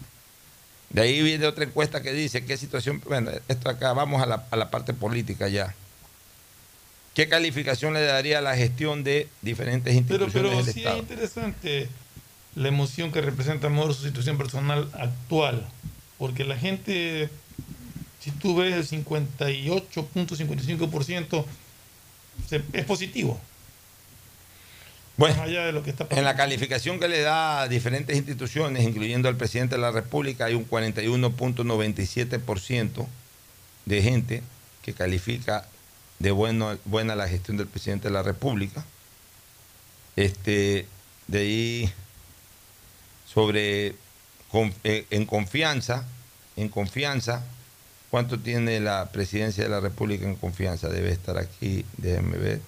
De ahí viene otra encuesta que dice qué situación. Bueno, esto acá vamos a la, a la parte política ya. ¿Qué calificación le daría a la gestión de diferentes Pero, instituciones pero del sí Estado? es interesante la emoción que representa mejor su situación personal actual. Porque la gente, si tú ves el 58.55%, se- es positivo. Bueno, Más allá de lo que está En la calificación que le da a diferentes instituciones, incluyendo al presidente de la República, hay un 41.97% de gente que califica de bueno, buena la gestión del presidente de la República. Este, de ahí, sobre con- eh, en confianza, en confianza, ¿cuánto tiene la presidencia de la República en confianza? Debe estar aquí, déjenme ver.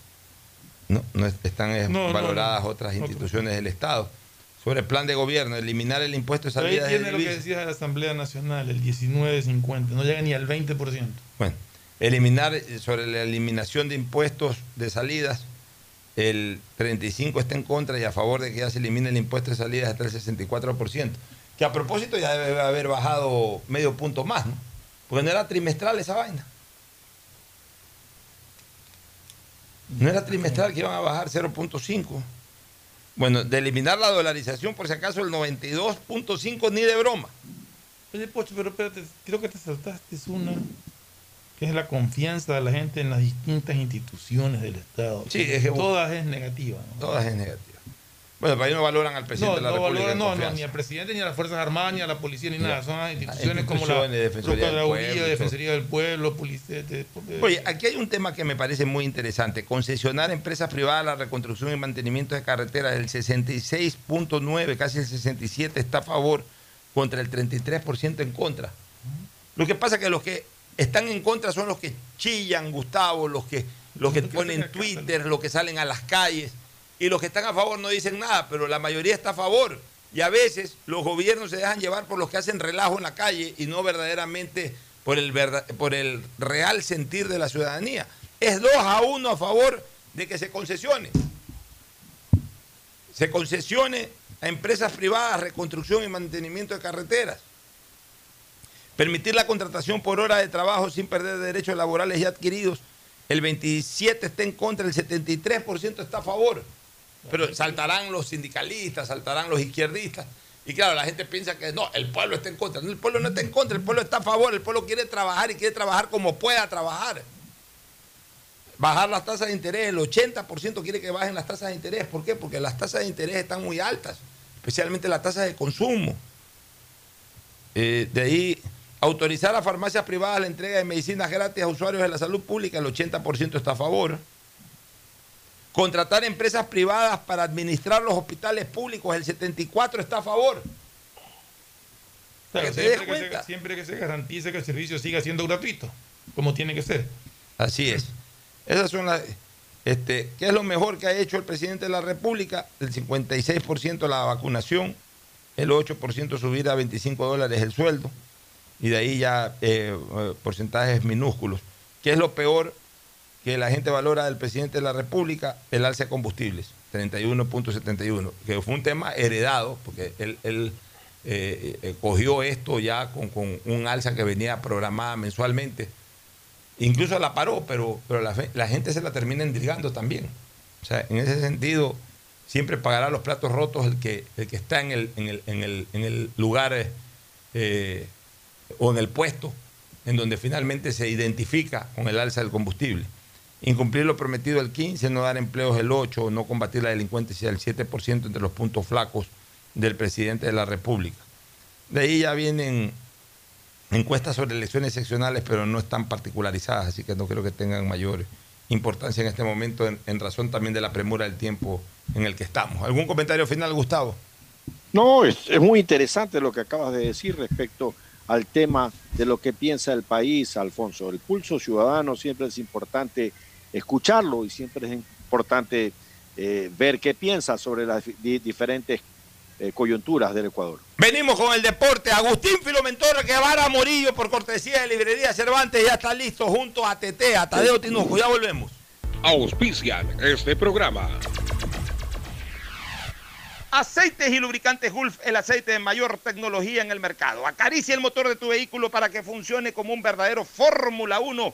No, no es- están eh, No, valoradas no. otras instituciones del Estado. Sobre el plan de gobierno, eliminar el impuesto de ahí salida de tiene lo que decía la Asamblea Nacional, el 19.50, no llega ni al 20%. Bueno, eliminar eh, sobre la eliminación de impuestos de salidas, el 35 está en contra y a favor de que ya se elimine el impuesto de salidas hasta el 64%. Que a propósito ya debe haber bajado medio punto más, ¿no? Porque no era trimestral esa vaina. No era trimestral que iban a bajar 0.5. Bueno, de eliminar la dolarización, por si acaso, el 92.5 ni de broma. Oye, Pocho, pero espérate, creo que te saltaste una, que es la confianza de la gente en las distintas instituciones del Estado. Sí, es que- Todas es negativa. ¿no? Todas es negativa. Bueno, para ahí no valoran al presidente No, de la no, República. valora- en no, no, ni al presidente, ni a las Fuerzas Armadas, ni a la policía, ni nada. Son las instituciones, instituciones, como la Defensoría del Pueblo Defensoría del Pueblo, Policía. de- de- Oye, aquí hay un tema que me parece muy interesante. Concesionar a empresas privadas la reconstrucción y mantenimiento de carreteras. El 66.9, casi el 67 está a favor contra el 33% en contra. Lo que pasa es que los que están en contra son los que chillan, Gustavo, los que, los que ponen Twitter, los que salen a las calles. Y los que están a favor no dicen nada, pero la mayoría está a favor. Y a veces los gobiernos se dejan llevar por los que hacen relajo en la calle y no verdaderamente por el, real sentir de la ciudadanía. Es 2 a 1 a favor de que se concesione. Se concesione a empresas privadas reconstrucción y mantenimiento de carreteras. Permitir la contratación por hora de trabajo sin perder derechos laborales ya adquiridos. El 27 está en contra, el 73% está a favor. Pero saltarán los sindicalistas, saltarán los izquierdistas. Y claro, la gente piensa que no, el pueblo está en contra. No, el pueblo no está en contra, el pueblo está a favor. El pueblo quiere trabajar y quiere trabajar como pueda trabajar. Bajar las tasas de interés, el 80% quiere que bajen las tasas de interés. ¿Por qué? Porque las tasas de interés están muy altas, especialmente las tasas de consumo. Eh, de ahí, autorizar a farmacias privadas la entrega de medicinas gratis a usuarios de la salud pública, el 80% está a favor. Contratar empresas privadas para administrar los hospitales públicos, el 74% está a favor. Claro, que te des siempre, que se, cuenta. siempre que se garantice que el servicio siga siendo gratuito, como tiene que ser. Así es. Esas son las. Este, ¿Qué es lo mejor que ha hecho el presidente de la República? El 56% la vacunación, el 8% subir a 25 dólares el sueldo, y de ahí ya eh, eh, porcentajes minúsculos. ¿Qué es lo peor que la gente valora del presidente de la República? El alza de combustibles, 31.71, que fue un tema heredado, porque él, eh, eh, cogió esto ya con, con un alza que venía programada mensualmente. Incluso la paró, pero, pero la, gente se la termina endilgando también. O sea, en ese sentido, siempre pagará los platos rotos el que, el que está en el, en el, en el, en el lugar eh, o en el puesto en donde finalmente se identifica con el alza del combustible. Incumplir lo prometido el 15, no dar empleos el 8, no combatir la delincuencia el 7% entre los puntos flacos del presidente de la República. De ahí ya vienen encuestas sobre elecciones seccionales, pero no están particularizadas, así que no creo que tengan mayor importancia en este momento, en, razón también de la premura del tiempo en el que estamos. ¿Algún comentario final, Gustavo? No, es muy interesante lo que acabas de decir respecto al tema de lo que piensa el país, Alfonso. El pulso ciudadano siempre es importante escucharlo y siempre es importante eh, ver qué piensa sobre las di- diferentes eh, coyunturas del Ecuador. Venimos con el deporte. Agustín Filomentor Guevara Morillo, por cortesía de Librería Cervantes, ya está listo junto a TT, a Tadeo Tinoco. Ya volvemos. Auspician este programa. Aceites y lubricantes Gulf, el aceite de mayor tecnología en el mercado. Acaricia el motor de tu vehículo para que funcione como un verdadero Fórmula 1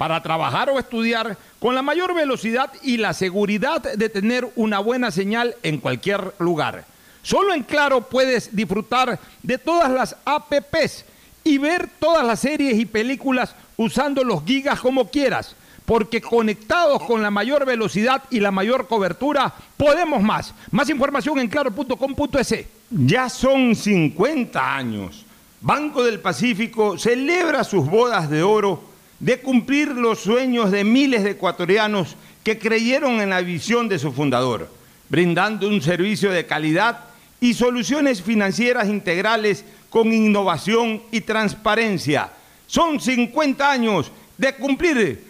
para trabajar o estudiar con la mayor velocidad y la seguridad de tener una buena señal en cualquier lugar. Solo en Claro puedes disfrutar de todas las APPs y ver todas las series y películas usando los gigas como quieras, porque conectados con la mayor velocidad y la mayor cobertura, podemos más. Más información en claro.com.es. Ya son 50 años. Banco del Pacífico celebra sus bodas de oro de cumplir los sueños de miles de ecuatorianos que creyeron en la visión de su fundador, brindando un servicio de calidad y soluciones financieras integrales con innovación y transparencia. Son 50 años de cumplir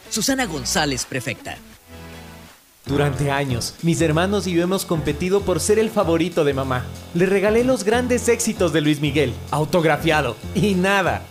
Susana González, prefecta. Durante años, mis hermanos y yo hemos competido por ser el favorito de mamá. Le regalé los grandes éxitos de Luis Miguel, autografiado, y nada.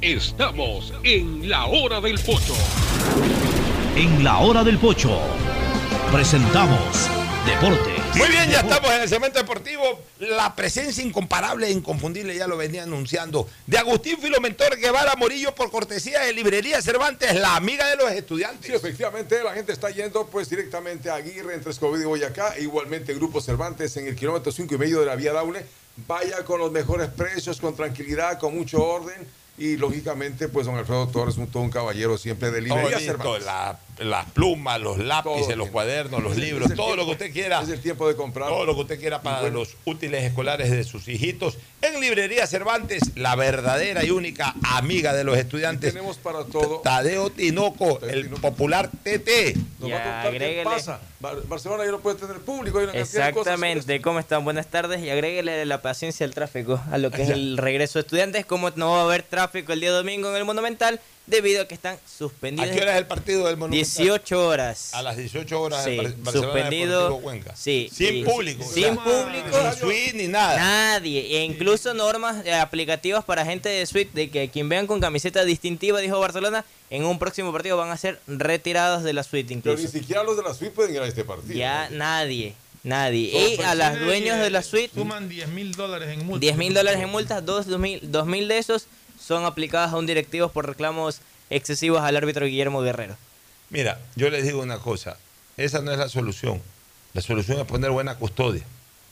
Estamos en la hora del pocho. En la hora del pocho presentamos Deportes. Muy bien, ya estamos en el segmento deportivo. La presencia incomparable e inconfundible, ya lo venía anunciando, de Agustín Filomentor Guevara Morillo por cortesía de Librería Cervantes, la amiga de los estudiantes. Sí, efectivamente, la gente está yendo pues directamente a Aguirre, entre Escobedo y Boyacá, e igualmente Grupo Cervantes en el kilómetro 5 y medio de la vía Daule. Vaya con los mejores precios, con tranquilidad, con mucho orden. Y lógicamente, pues don Alfredo Torres, un, todo un caballero siempre de Librería listo, Cervantes. la- las plumas, los lápices, Todo los cuadernos, los libros, todo lo que usted quiera. Es el tiempo de comprar. Todo lo que usted quiera para bueno, los útiles escolares de sus hijitos. En Librería Cervantes, la verdadera y única amiga de los estudiantes. tenemos para todo. Tadeo Tinoco, el popular TT. Nos va a contar qué pasa. Bar- Barcelona ya no puede tener público. Hay una cantidad de cosas. Exactamente, ¿cómo están? Buenas tardes y agréguele la paciencia al tráfico a lo que es el regreso de estudiantes. Como no va a haber tráfico el día domingo en el Monumental, debido a que están ¿A suspendidos. qué hora es el partido del Monumental? 18 horas. A las 18 horas Sí, el suspendido. Deportivo Cuenca. Sí, Sin y- público. Sin o sea, público. Ni suite ni nada. Nadie. E incluso normas eh, aplicativas para gente de suite de que quien vean con camiseta distintiva, dijo Barcelona, en un próximo partido van a ser retirados de la suite Pero ni incluso. siquiera los de la suite pueden ir a este partido. Ya nadie. Nadie. Todo Y a las dueños de la suite, Suman 10 mil dólares en multa. 10 mil dólares en multas, 2 mil, dos mil de esos son aplicados a un directivo por reclamos excesivos al árbitro Guillermo Guerrero. Mira, yo les digo una cosa. Esa no es la solución. La solución es poner buena custodia.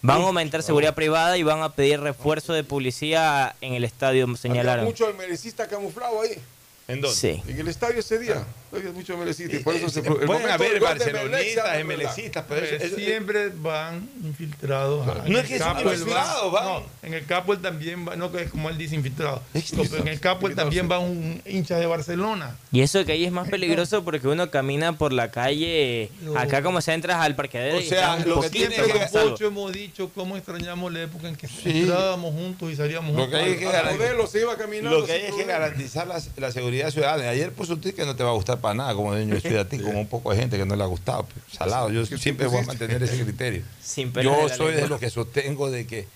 Van a aumentar seguridad privada y van a pedir refuerzo de policía en el estadio, Había señalaron. mucho merecista camuflado ahí. ¿En dónde? Sí. En el estadio ese día. Había mucho merecista. Y por eso se el Pueden momento haber barcelonistas, eso- siempre van infiltrados. No En es el que son infiltrados, va- van. No, en el capo él también va, no que es como él dice infiltrado. Es No, pero en el capo él también va un hincha de Barcelona. Y eso que ahí es más peligroso porque uno camina por la calle, acá como se entras al parqueadero O sea, lo que tiene que- hemos dicho cómo extrañamos la época en que Sí. entrábamos juntos y salíamos Lo juntos. Lo que hay es que garantizar la, la seguridad ciudadana. Ayer puso un tweet que no te va a gustar para nada, como dueño de Ciudad a ti, como un poco de gente que no le ha gustado. pues, Salado, yo siempre voy a mantener ese criterio. Sin Yo soy de los que sostengo de que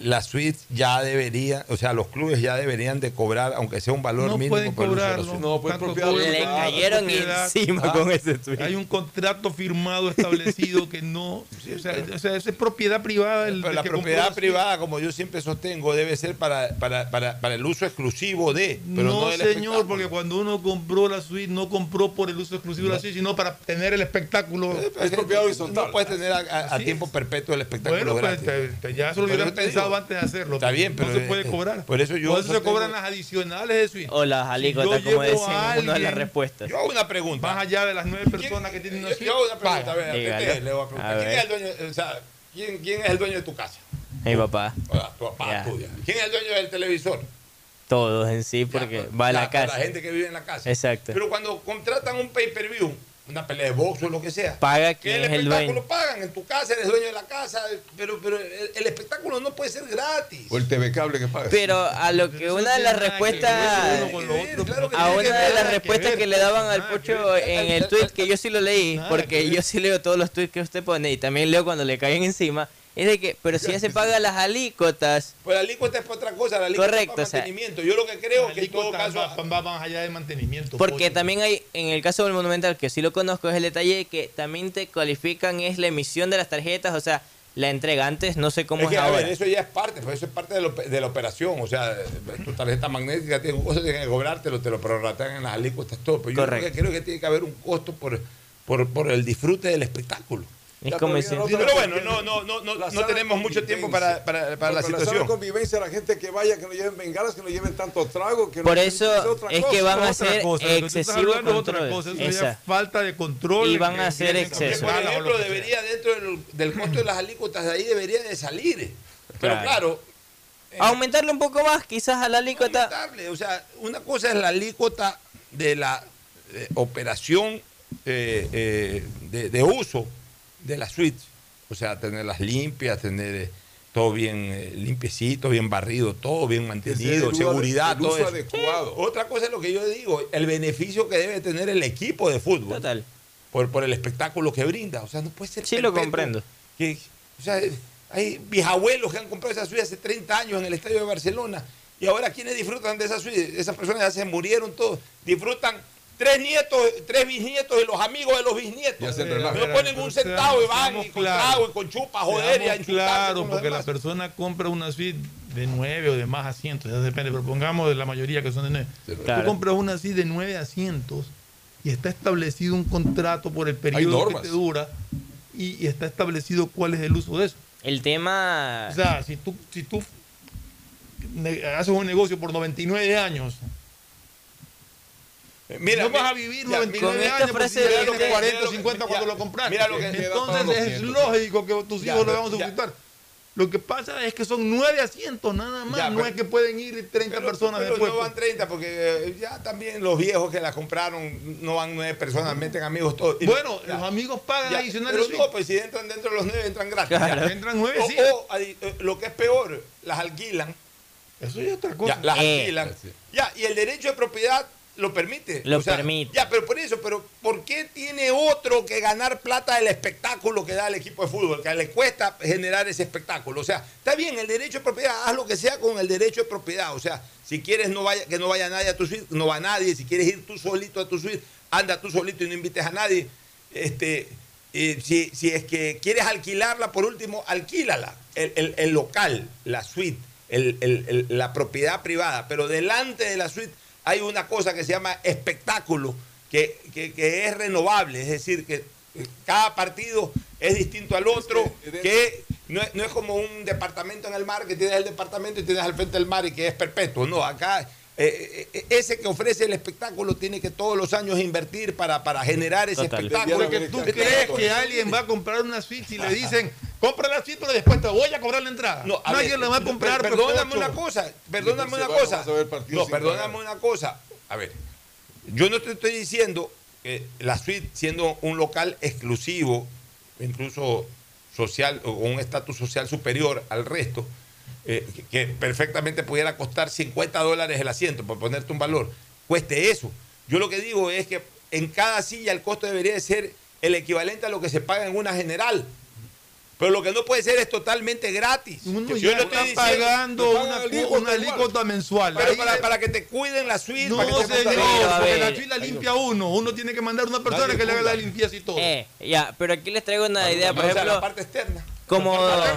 las suites ya deberían, o sea, los clubes ya deberían de cobrar, aunque sea un valor No mínimo pueden la suite. No, pues Tanto propiedad Le la cayeron propiedad. encima Ah. con ese tweet. Hay un contrato firmado establecido que no. O sea, o sea, esa es propiedad privada. El, Pero el la propiedad la privada, como yo siempre sostengo, debe ser para, para, para, para el uso exclusivo de, pero no, no, del señor, porque cuando uno compró la suite, no compró por el uso exclusivo de la suite, sino para tener el espectáculo. Eh, pero Es propiedad horizontal. No puedes tener a, a- a Así tiempo es. perpetuo el espectáculo Bueno, pues gratis. te- te- ya eso lo hubieran pensado antes de hacerlo. Está bien, pero no se eh, puede eh, cobrar. por eso yo Por eso se cobran las adicionales de. O las alícuotas, yo como decían una de las respuestas. Yo hago una pregunta. Más allá de las nueve personas que tienen una Yo, hago una pregunta, a ver, ¿a qué Dígalo. te- le voy a preguntar? ¿Quién es el dueño, o sea, ¿quién, quién es el dueño de tu casa? Mi papá, Hola, tu papá, tuya. ¿Quién es el dueño del televisor? todos en sí, porque Ya, va a la para casa. La gente que vive en la casa. Exacto. Pero cuando contratan un pay-per-view, una pelea de box o lo que sea, Paga que quien el es el espectáculo dueño. pagan en tu casa, eres dueño de la casa, pero, pero el, el espectáculo no puede ser gratis. O el TV cable que paga. Pero a lo que una de las respuestas. Claro a una de las respuestas que le daban al Pocho en el tweet que yo sí lo leí, porque que yo sí leo todos los tweets que usted pone y también leo cuando le caen encima, es de que, pero si ya se pagan las alícuotas, Pues la alícuota es para otra cosa, la alícuota Correcto, es para o sea, mantenimiento. Yo lo que creo es que en todo caso... va, va más allá de mantenimiento. porque Pocho. también hay, en el caso del Monumental, que sí lo conozco, es el detalle que también te cualifican es la emisión de las tarjetas, o sea, la entrega antes, no sé cómo Es es, que, a ahora. ver, eso ya es parte, pues eso es parte de, lo- de la operación. O sea, tu tarjeta magnética tiene cosas que tienen que cobrártelo, te lo prorratean en las alícuotas, todo. Pero yo Correcto. creo que, creo que tiene que haber un costo por, por, por el disfrute del espectáculo. Es como otra Pero bueno, no, no, no, no, la no tenemos mucho tiempo para, para, para la situación. convivencia, la gente que vaya, que no lleven bengalas, que no lleven tanto trago. Que Por no, eso es otra es cosa. que van a estás excesivo hablando es otra control. cosa, eso ya Esa. es falta de control. Y van que a hacer tienen que exceso. Por aplicarla o ejemplo, debería dentro del, del costo de las alícuotas de ahí debería de salir. Pero Claro. claro, eh, Aumentarle un poco más, quizás a la alícuota. aumentarle. O sea, una cosa es la alícuota de la eh, operación eh, eh, de, de uso de las suites. O sea, tenerlas limpias, tener eh, todo bien eh, limpiecito, bien barrido, todo bien mantenido, el seguridad, el todo eso. adecuado. Otra cosa es lo que yo digo, el beneficio que debe tener el equipo de fútbol Total. por, por el espectáculo que brinda. O sea, no puede ser Sí, lo comprendo. que- o sea, hay bisabuelos que han comprado esa suite hace 30 años en el estadio de Barcelona. Y ahora, ¿quiénes disfrutan de esa suite? Esas personas ya se murieron todos. Disfrutan tres nietos, tres bisnietos y los amigos de los bisnietos. Ya se Pero, relaja. No ponen un centavo y van y con claros. trago y con chupa, joder, y a claro, porque la demás. persona compra una suite de nueve o de más asientos, ya depende, pero pongamos de la mayoría que son de nueve. Claro. Tú compras una suite de nueve asientos y está establecido un contrato por el periodo que te dura y, y está establecido cuál es el uso de eso. El tema. O sea, si tú, si tú haces un negocio por 99 años, Mira, no vas a vivir ya, 99 con esta años porque frase de- de- 40 o mira 50 lo que- cuando ya, lo compraste. mira lo que- Entonces es 200. lógico que tus Ya, hijos lo van a suscitar. Lo que pasa es que son nueve asientos nada más, Ya, no pero- es que pueden ir 30 Pero- personas pero después. no van 30 porque eh, ya también los viejos que la compraron no van nueve personas, meten amigos todos. Y- Bueno, ya. los amigos pagan adicionales. Pero no, pues si entran dentro de los nueve, entran gratis. Claro. Ya. Entran nueve, O, sí. o, eh, lo que es peor, las alquilan. Eso ya es otra cosa. Ya, las Eh. alquilan. Ya, y el derecho de propiedad lo permite. Lo O sea, permite. Ya, pero por eso, pero ¿por qué tiene otro que ganar plata del espectáculo que da el equipo de fútbol? Que le cuesta generar ese espectáculo. O sea, está bien, el derecho de propiedad, haz lo que sea con el derecho de propiedad. O sea, si quieres no vaya, que no vaya nadie a tu suite, no va nadie. Si quieres ir tú solito a tu suite, anda tú solito y no invites a nadie. Este, eh, si, si es que quieres alquilarla, por último, alquílala. El, el- el local, la suite, el- la propiedad privada. Pero delante de la suite hay una cosa que se llama espectáculo, que, que- que es renovable. Es decir, que cada partido es distinto al otro, que no es, no es como un departamento en el mar, que tienes el departamento y tienes al frente del mar y que es perpetuo. No, acá eh, eh, ese que ofrece el espectáculo tiene que todos los años invertir para, para generar ese Total. espectáculo. Porque tú crees que alguien va a comprar una suite y le dicen, compra la suite, pero después te voy a cobrar la entrada. No, a Nadie ver, la va a comprar. per- Perdóname una cosa, perdóname una cosa. No, perdóname una cosa. A ver, yo no te estoy diciendo que la suite, siendo un local exclusivo, incluso social, o un estatus social superior al resto, eh, que, perfectamente pudiera costar 50 dólares el asiento, por ponerte un valor, cueste eso. Yo lo que digo es que en cada silla el costo debería de ser el equivalente a lo que se paga en una general. Pero lo que no puede ser es totalmente gratis. Uno Yo ya no está estoy pagando diciendo- una, alícuota una igual. alícuota mensual. Pero para, para que te cuiden la suite. No, para que señor, porque la suite la limpia uno. Uno tiene que mandar a una persona Nadie que le haga la limpieza y todo. Eh, ya, pero aquí les traigo una idea, por O sea, la ejemplo, parte externa. Como... La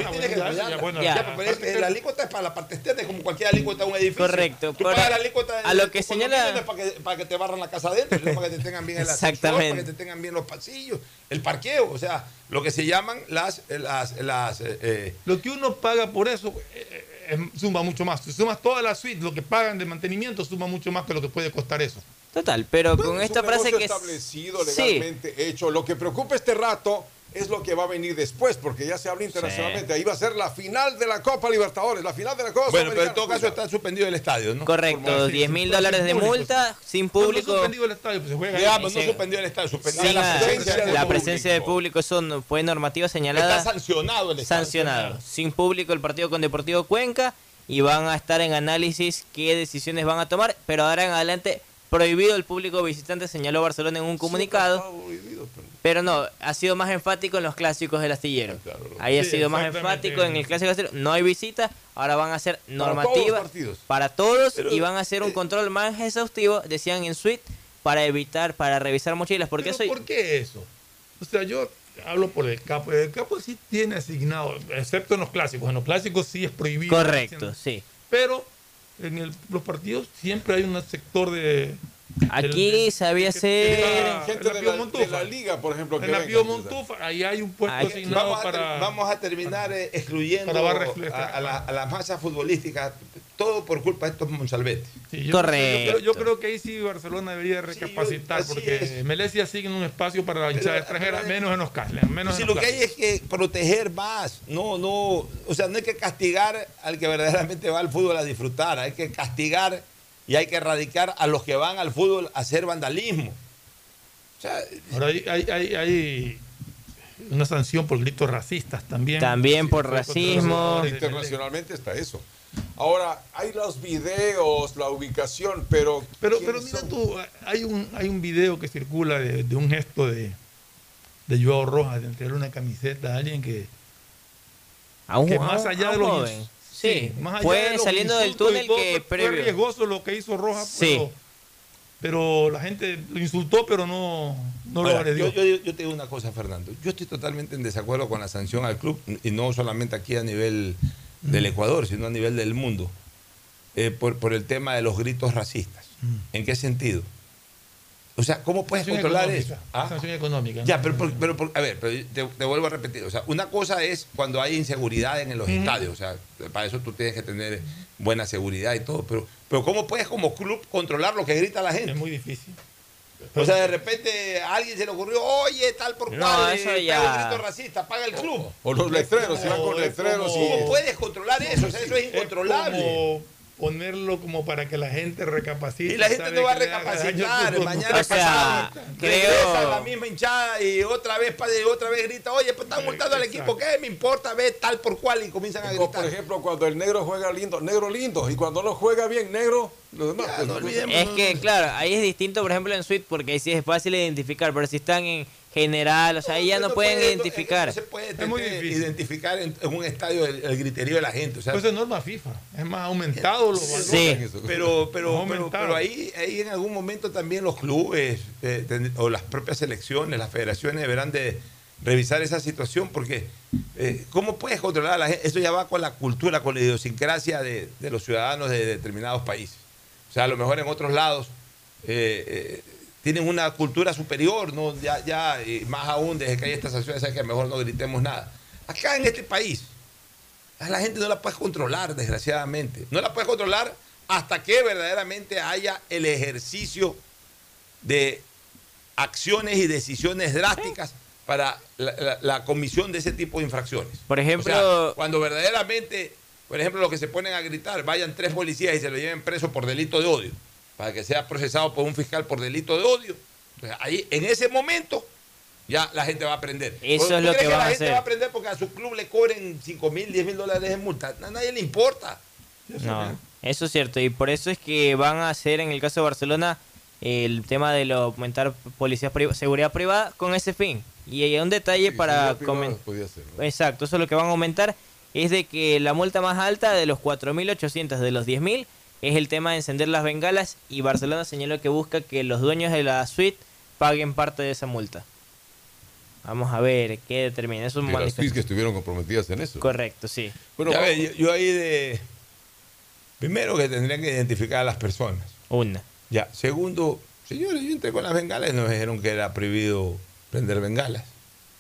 alícuota es para la parte externa, como cualquier alícuota de un edificio. Correcto, Tú pero pagas la alícuota de- a lo que señala- para que, para que te barran la casa adentro, sino para que te tengan bien el Exactamente. para que te tengan bien los pasillos, el parqueo, o sea, lo que se llaman las... las, las eh, eh, Lo que uno paga por eso eh, eh, suma mucho más. Si sumas toda la suite, lo que pagan de mantenimiento suma mucho más que lo que puede costar eso. Total, pero con Es esta un frase que... es- establecido, Sí. legalmente hecho. Lo que preocupa este rato es lo que va a venir después, porque ya se habla internacionalmente. Ahí va a ser la final de la Copa Libertadores, la final de la Copa bueno, pero en todo caso está suspendido el estadio, ¿no? Correcto, 10 mil dólares de multa, sin público. suspendido el estadio, pues se juega Digamos, ahí. no Sí. suspendió el estadio, suspendió Sin la la, presencia del la público. presencia de público, eso no- fue normativa señalada. Está sancionado el estadio. sancionado. Sin público el partido con Deportivo Cuenca y van a estar en análisis qué decisiones van a tomar, pero ahora en adelante prohibido el público visitante, señaló Barcelona en un comunicado. Pero no, ha sido más enfático en los clásicos del astillero. Ahí ha sido más enfático en el clásico del astillero. No hay visita, ahora van a ser Para todos los normativas para todos Pero, y van a hacer un control más exhaustivo, decían en suite, para evitar, para revisar mochilas. Porque Pero eso... ¿Por qué eso? O sea, yo hablo por el capo. El capo sí tiene asignado, excepto en los clásicos. En los clásicos sí es prohibido. Correcto, sí. Pero en el- los partidos siempre hay un sector de. Aquí sabía está Gente en la de la, Montufa. de la liga, por ejemplo. que En la Pío. Montufa, ahí hay un puesto Ahí- asignado Vamos a, vamos terminar eh, excluyendo a, a la- a las masas futbolísticas, todo por culpa de estos Monsalvetes. Sí, yo- Correcto. Yo, creo- yo creo que ahí sí Barcelona debería recapacitar, así porque es. Melesia sigue en un espacio para la hinchada Pero- extranjera, pero- menos en los Casles. Menos Si en lo los que hay es que proteger más, no, no, o sea, no hay que castigar al que verdaderamente va al fútbol a disfrutar, hay que castigar y hay que erradicar a los que van al fútbol a hacer vandalismo. O sea, Ahora hay, hay, hay, hay una sanción por gritos racistas también. También por los racismo. Internacionalmente está eso. Ahora, hay los videos, la ubicación, pero. Pero, ¿quiénes pero mira son? tú, hay un, hay un video que circula de, de un gesto de, de Joao Rojas de entregar una camiseta a alguien que, A un, que más allá a de un los joven. Sí, más allá fue de saliendo del túnel todo, que fue- fue previo. riesgoso lo que hizo Rojas, Sí. pero, pero la gente lo insultó, pero no, no lo agredió. yo, yo- yo te digo una cosa, Fernando. Yo estoy totalmente en desacuerdo con la sanción al club, y no solamente aquí a nivel del Ecuador, sino a nivel del mundo, eh, por, por el tema de los gritos racistas. ¿En qué sentido? O sea, ¿cómo puedes Sanción controlar económica, eso? ¿Ah? Sanción económica. Ya, ¿no? pero, por- pero por- a ver, pero te, te vuelvo a repetir. O sea, una cosa es cuando hay inseguridad en los estadios. O sea, para eso tú tienes que tener buena seguridad y todo. Pero, pero ¿cómo puedes como club controlar lo que grita la gente? Es muy difícil. O sea, de repente a alguien se le ocurrió, oye, tal por No, cual, eso eh, ya- pega un grito racista, paga el club. O los letreros, si van con letreros como- y. ¿Cómo puedes controlar eso? O sea, eso es incontrolable. Es como ponerlo como para que la gente recapacite. Y la gente no va a recapacitar. Mañana O sea, pasado creo- regresa la misma hinchada y otra vez y otra vez grita, oye, pues están multando al equipo, ¿qué me importa? Ve tal por cual y comienzan a Como, gritar. por ejemplo, cuando el negro juega lindo, negro lindo, y cuando no juega bien, negro, Los demás, pues, no no- olvidemos. Es que, claro, ahí es distinto, por ejemplo, en Suite, porque ahí sí es fácil identificar, pero si están en general, o sea, ahí ya no, pueden puede- identificar. No se puede este, identificar en, en un estadio el, el griterío de la gente. O sea, Pues es norma FIFA. Es más, aumentado los valores. Pero, pero, pero, aumentado. pero ahí, ahí en algún momento también los clubes eh, ten- o las propias selecciones, las federaciones deberán de revisar esa situación porque eh, ¿cómo puedes controlar a la gente? Eso ya va con la cultura, con la idiosincrasia de, de los ciudadanos de determinados países. O sea, a lo mejor en otros lados eh, eh, tienen una cultura superior, ¿no? Ya, ya, y más aún desde que hay estas acciones, es que mejor no gritemos nada. Acá en este país, a la gente no la puedes controlar, desgraciadamente. No la puedes controlar hasta que verdaderamente haya el ejercicio de acciones y decisiones drásticas para la, la- la comisión de ese tipo de infracciones. Por ejemplo- O sea, cuando verdaderamente, por ejemplo, los que se ponen a gritar, vayan tres policías y se lo lleven preso por delito de odio, para que sea procesado por un fiscal por delito de odio. Entonces, ahí, en ese momento, ya la gente va a aprender. Eso ¿Tú es lo crees que la van a gente hacer. va a aprender porque a su club le cobren 5 mil, 10 mil dólares de multa. A nadie le importa. No, eso es cierto. Y por eso es que van a hacer, en el caso de Barcelona, el tema de lo aumentar policías priva- seguridad privada con ese fin. Y hay un detalle para seguridad privada comen- podía ser, ¿no? Exacto, eso es lo que van a aumentar. Es de que la multa más alta de los 4.800 de los 10.000 es el tema de encender las bengalas y Barcelona señaló que busca que los dueños de la suite paguen parte de esa multa. Vamos a ver qué determina. Eso es Que las. FIS que estuvieron comprometidas en eso. Correcto, sí. Bueno, Ya vamos- ve, yo, yo ahí de. Primero que tendrían que identificar a las personas. Una. Ya. Segundo, señores, yo entré con las bengalas y nos dijeron que era prohibido prender bengalas.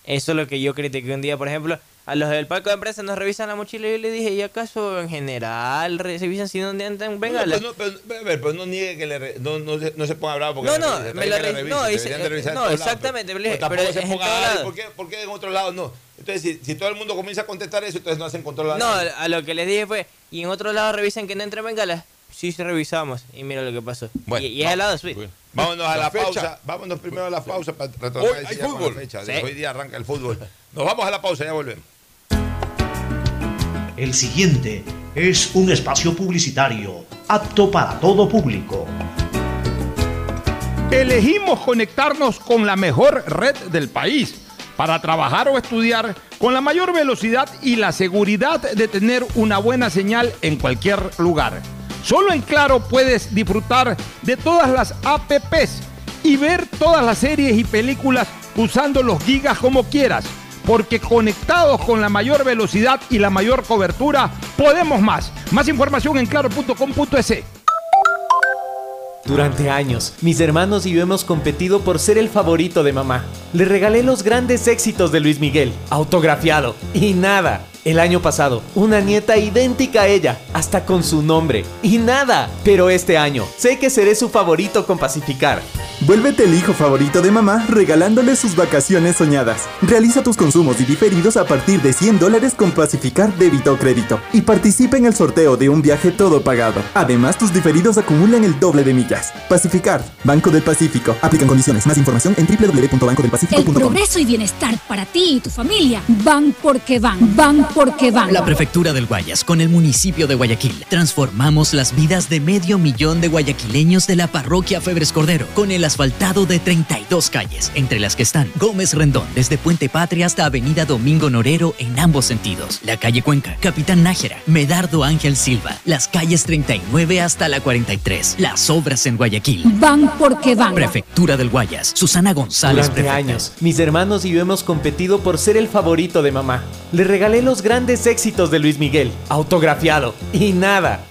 Eso es lo que yo critiqué un día, por ejemplo, a los del palco de empresa nos revisan la mochila y yo le dije, ¿y acaso en general re- revisan si no andan bengalas? No, pero, no, pero, a ver, pero no niegue que le re- no, no, se, no se ponga bravo porque No, no, revisen, me la re- la no, dice- no, lados, exactamente, pero, pero le- pero tampoco pero se en ponga. ¿por qué, ¿por qué en otro lado no? Entonces, si, si todo el mundo comienza a contestar eso, entonces no hacen control a No, nadie. a lo que les dije fue, ¿y en otro lado revisan que no entre bengalas? Sí, sí revisamos. Y mira lo que pasó. Bueno, y, y es al lado de Suite. Vámonos a La pausa. Vámonos primero a la pausa para retomar Hoy hay con la fútbol. fecha. Sí. Hoy día arranca el fútbol. Nos vamos a la pausa, ya volvemos. El siguiente es un espacio publicitario apto para todo público. Elegimos conectarnos con la mejor red del país para trabajar o estudiar con la mayor velocidad y la seguridad de tener una buena señal en cualquier lugar. Solo en Claro puedes disfrutar de todas las APPs y ver todas las series y películas usando los gigas como quieras, porque conectados con la mayor velocidad y la mayor cobertura, podemos más. Más información en claro.com.es. Durante años, mis hermanos y yo hemos competido por ser el favorito de mamá. Le regalé los grandes éxitos de Luis Miguel, autografiado, y nada. El año pasado, una nieta idéntica a ella, hasta con su nombre, y nada. Pero este año, sé que seré su favorito con Pacificar. Vuélvete el hijo favorito de mamá regalándole sus vacaciones soñadas. Realiza tus consumos y diferidos a partir de 100 dólares con Pacificar débito o crédito y participa en el sorteo de un viaje todo pagado. Además, tus diferidos acumulan el doble de millas. Pacificar, Banco del Pacífico. Aplican condiciones. Más información en El www.bancodelpacifico.com. progreso y bienestar para ti y tu familia van porque van, van porque van. La Prefectura del Guayas con el municipio de Guayaquil. Transformamos las vidas de medio millón de guayaquileños de la parroquia Febres Cordero con el asfaltado de 32 calles, entre las que están Gómez Rendón desde Puente Patria hasta Avenida Domingo Norero en ambos sentidos. La calle Cuenca, Capitán Nájera, Medardo Ángel Silva, las calles 39 hasta la 43. Las obras en Guayaquil. Van porque van. Prefectura del Guayas. Susana González. Durante prefecta. años, mis hermanos y yo hemos competido por ser el favorito de mamá. Le regalé los grandes éxitos de Luis Miguel, autografiado, y nada.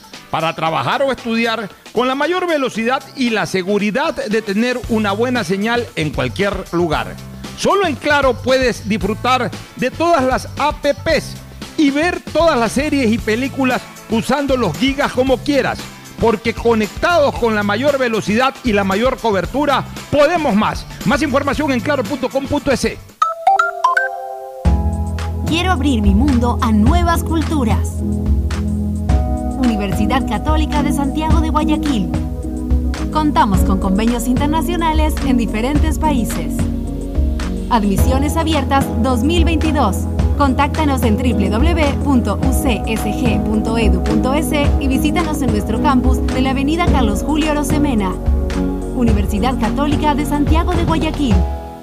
para trabajar o estudiar con la mayor velocidad y la seguridad de tener una buena señal en cualquier lugar. Solo en Claro puedes disfrutar de todas las APPs y ver todas las series y películas usando los gigas como quieras, porque conectados con la mayor velocidad y la mayor cobertura, podemos más. Más información en claro.com.es. Quiero abrir mi mundo a nuevas culturas. Universidad Católica de Santiago de Guayaquil. Contamos con convenios internacionales en diferentes países. Admisiones abiertas 2022. Contáctanos en www.ucsg.edu.es y visítanos en nuestro campus de la Avenida Carlos Julio Rosemena. Universidad Católica de Santiago de Guayaquil.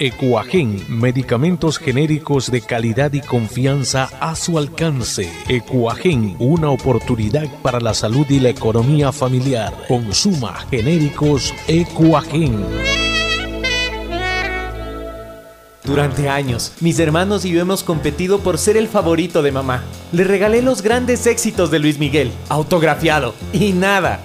Ecuagen, medicamentos genéricos de calidad y confianza a su alcance. Ecuagen, una oportunidad para la salud y la economía familiar. Consuma genéricos Ecuagen. Durante años, mis hermanos y yo hemos competido por ser el favorito de mamá. Le regalé los grandes éxitos de Luis Miguel, autografiado, y nada.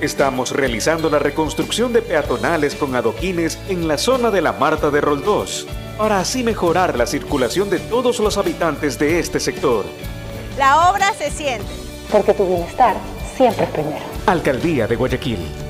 Estamos realizando la reconstrucción de peatonales con adoquines en la zona de la Marta de Roldós, para así mejorar la circulación de todos los habitantes de este sector. La obra se siente. Porque tu bienestar siempre es primero. Alcaldía de Guayaquil.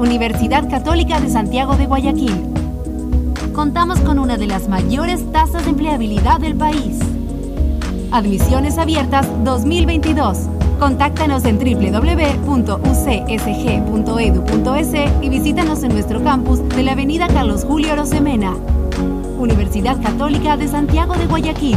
Universidad Católica de Santiago de Guayaquil. Contamos con una de las mayores tasas de empleabilidad del país. Admisiones abiertas 2022. Contáctanos en www.ucsg.edu.es y visítanos en nuestro campus de la Avenida Carlos Julio Rosemena. Universidad Católica de Santiago de Guayaquil.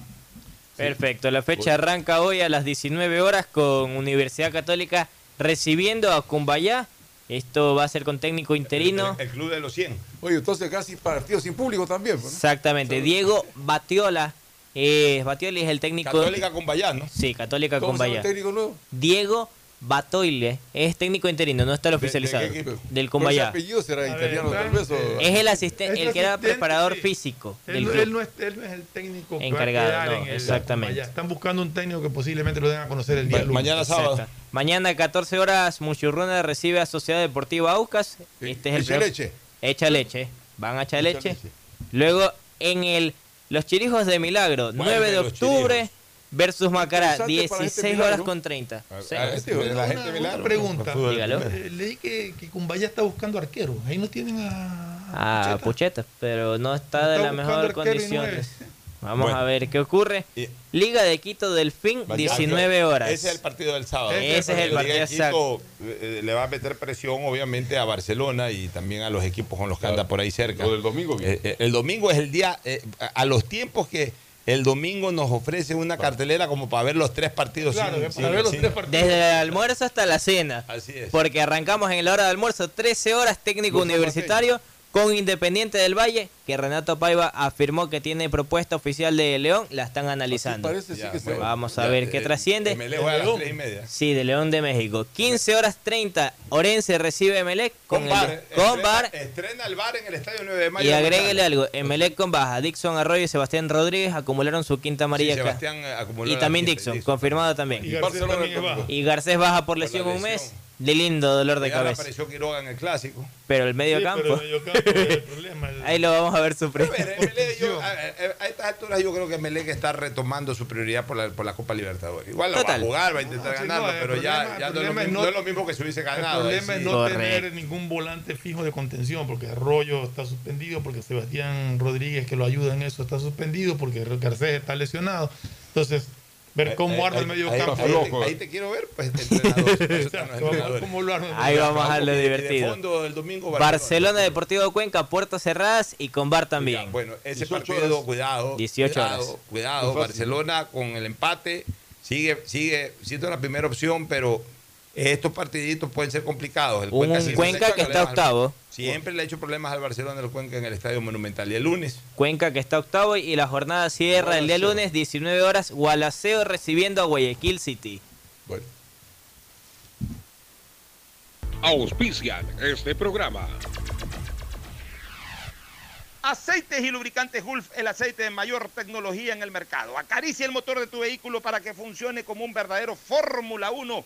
Perfecto, la fecha arranca hoy a las 19 horas con Universidad Católica recibiendo a Cumbayá. Esto va a ser con técnico interino. El, club de los 100. Oye, entonces casi partido sin público también. ¿no? Exactamente. Diego Batiola. Eh, Batiola es el técnico. Católica Cumbayá, ¿no? Sí, Católica ¿Cómo se llama Cumbayá. el técnico nuevo? Diego Batoile es técnico interino, no está el ¿De- de oficializado. del Cumbayá. apellido será italiano tal vez. o- Es el asistente, el que era preparador sí. físico Él, del no- club. él no es, él no es el técnico que va a Encargado, quedar no, en el- exactamente. Están buscando un técnico que posiblemente lo den a conocer el día lunes. mañana sábado. Exacto. Mañana 14 horas Muchurruna recibe a Sociedad Deportiva Aucas. Este es el Echa leche. Echa leche. Van a echar leche. Luego en el Los Chirijos de Milagro, 9 de octubre versus Macará, Interesante para este 16 horas con 30. Sí. Ah, este, la gente milagro. una pregunta. Dígalo. Eh, leí que, que Cumbaya está buscando arqueros. Ahí no tienen a. a Pucheta, pero no está de Está arquero y condiciones. Vamos Bueno. a ver qué ocurre. Liga de Quito Delfín, 19 horas. Ese es el partido del sábado. Ese es el partido de exacto. Quito, eh, le va a meter presión, obviamente, a Barcelona y también a los equipos con los que anda por ahí cerca. Lo del domingo. Eh, eh, el domingo es el día, eh, a los tiempos que el domingo nos ofrece una cartelera como para ver los tres partidos. Claro, sin- para sin- ver los sin- tres partidos. Desde el almuerzo hasta la cena. Así es. Porque arrancamos en la hora de almuerzo, 13 horas técnico universitario con Independiente del Valle, que Renato Paiva afirmó que tiene propuesta oficial de León, la están analizando. Parece sí Ya, que se bueno. va. Vamos a Ya, ver qué eh, trasciende. Juega a las tres y media. Sí, de León de México. 15 horas 30, Orense recibe Emelec con, Con el- bar. con Estrena- bar Estrena el bar en el estadio 9 de mayo. y agréguele algo, Emelec con baja, Dixon Arroyo y Sebastián Rodríguez acumularon su quinta amarilla Sí. Sebastián Y también Dixon, confirmado también. Y Garcés. Y Garcés baja por lesión un mes. De lindo dolor de Ya cabeza. apareció Quiroga en el clásico. Pero el medio Sí, campo, pero el el problema. El- ahí lo vamos a ver sufrir. A ver, MLE, yo- a, a- estas alturas yo creo que Melec está retomando su prioridad por la, por la Copa Libertadores. Igual la va a jugar, va a intentar No, sí, ganarlo, no, el pero ya, problema- ya el no, es lo mismo, no- no es lo mismo que se hubiese El ganado. ahí problema sí. es no Correcto. tener ningún volante fijo de contención, porque Arroyo está suspendido, porque Sebastián Rodríguez, que lo ayuda en eso, está suspendido, porque Garcés está lesionado. Entonces, ver cómo Ahí- arma el medio ahí- campo. ahí, te, ahí te quiero ver, pues entrenador. por eso están los entrenadores. ¿Cómo lo arma el Ahí vamos a lo de divertido. fondo el domingo Barcelona Deportivo Cuenca, puertas cerradas y con bar también. Bueno, ese 18 partido, horas. cuidado. 18 cuidado, horas. Cuidado. Barcelona con el empate sigue, sigue siendo la primera opción, pero estos partiditos pueden ser complicados. El Un Cuenca que está al- octavo. Siempre le ha hecho problemas al Barcelona el Cuenca en el Estadio Monumental. Y el lunes, Cuenca que está octavo y la jornada cierra el día lunes, 19 horas, Gualaceo recibiendo a Guayaquil City. Bueno. Auspician este programa. Aceites y lubricantes Gulf, el aceite de mayor tecnología en el mercado. Acaricia el motor de tu vehículo para que funcione como un verdadero Fórmula 1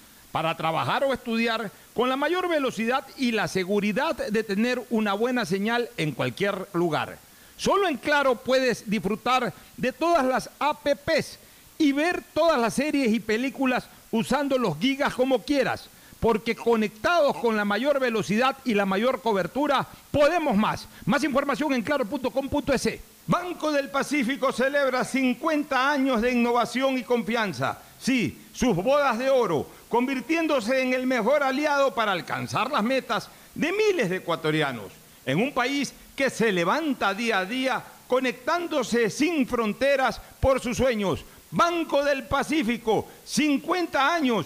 para trabajar o estudiar con la mayor velocidad y la seguridad de tener una buena señal en cualquier lugar. Solo en Claro puedes disfrutar de todas las APPs y ver todas las series y películas usando los gigas como quieras, porque conectados con la mayor velocidad y la mayor cobertura, podemos más. Más información en claro.com.es. Banco del Pacífico celebra 50 años de innovación y confianza. Sí, sus bodas de oro, convirtiéndose en el mejor aliado para alcanzar las metas de miles de ecuatorianos. En un país que se levanta día a día conectándose sin fronteras por sus sueños. Banco del Pacífico, 50 años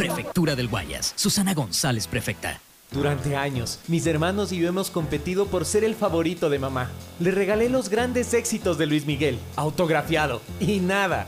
Prefectura del Guayas, Susana González, prefecta. Durante años, mis hermanos y yo hemos competido por ser el favorito de mamá. Le regalé los grandes éxitos de Luis Miguel, autografiado, y nada.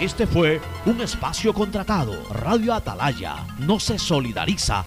Este fue un espacio contratado. Radio Atalaya no se solidariza.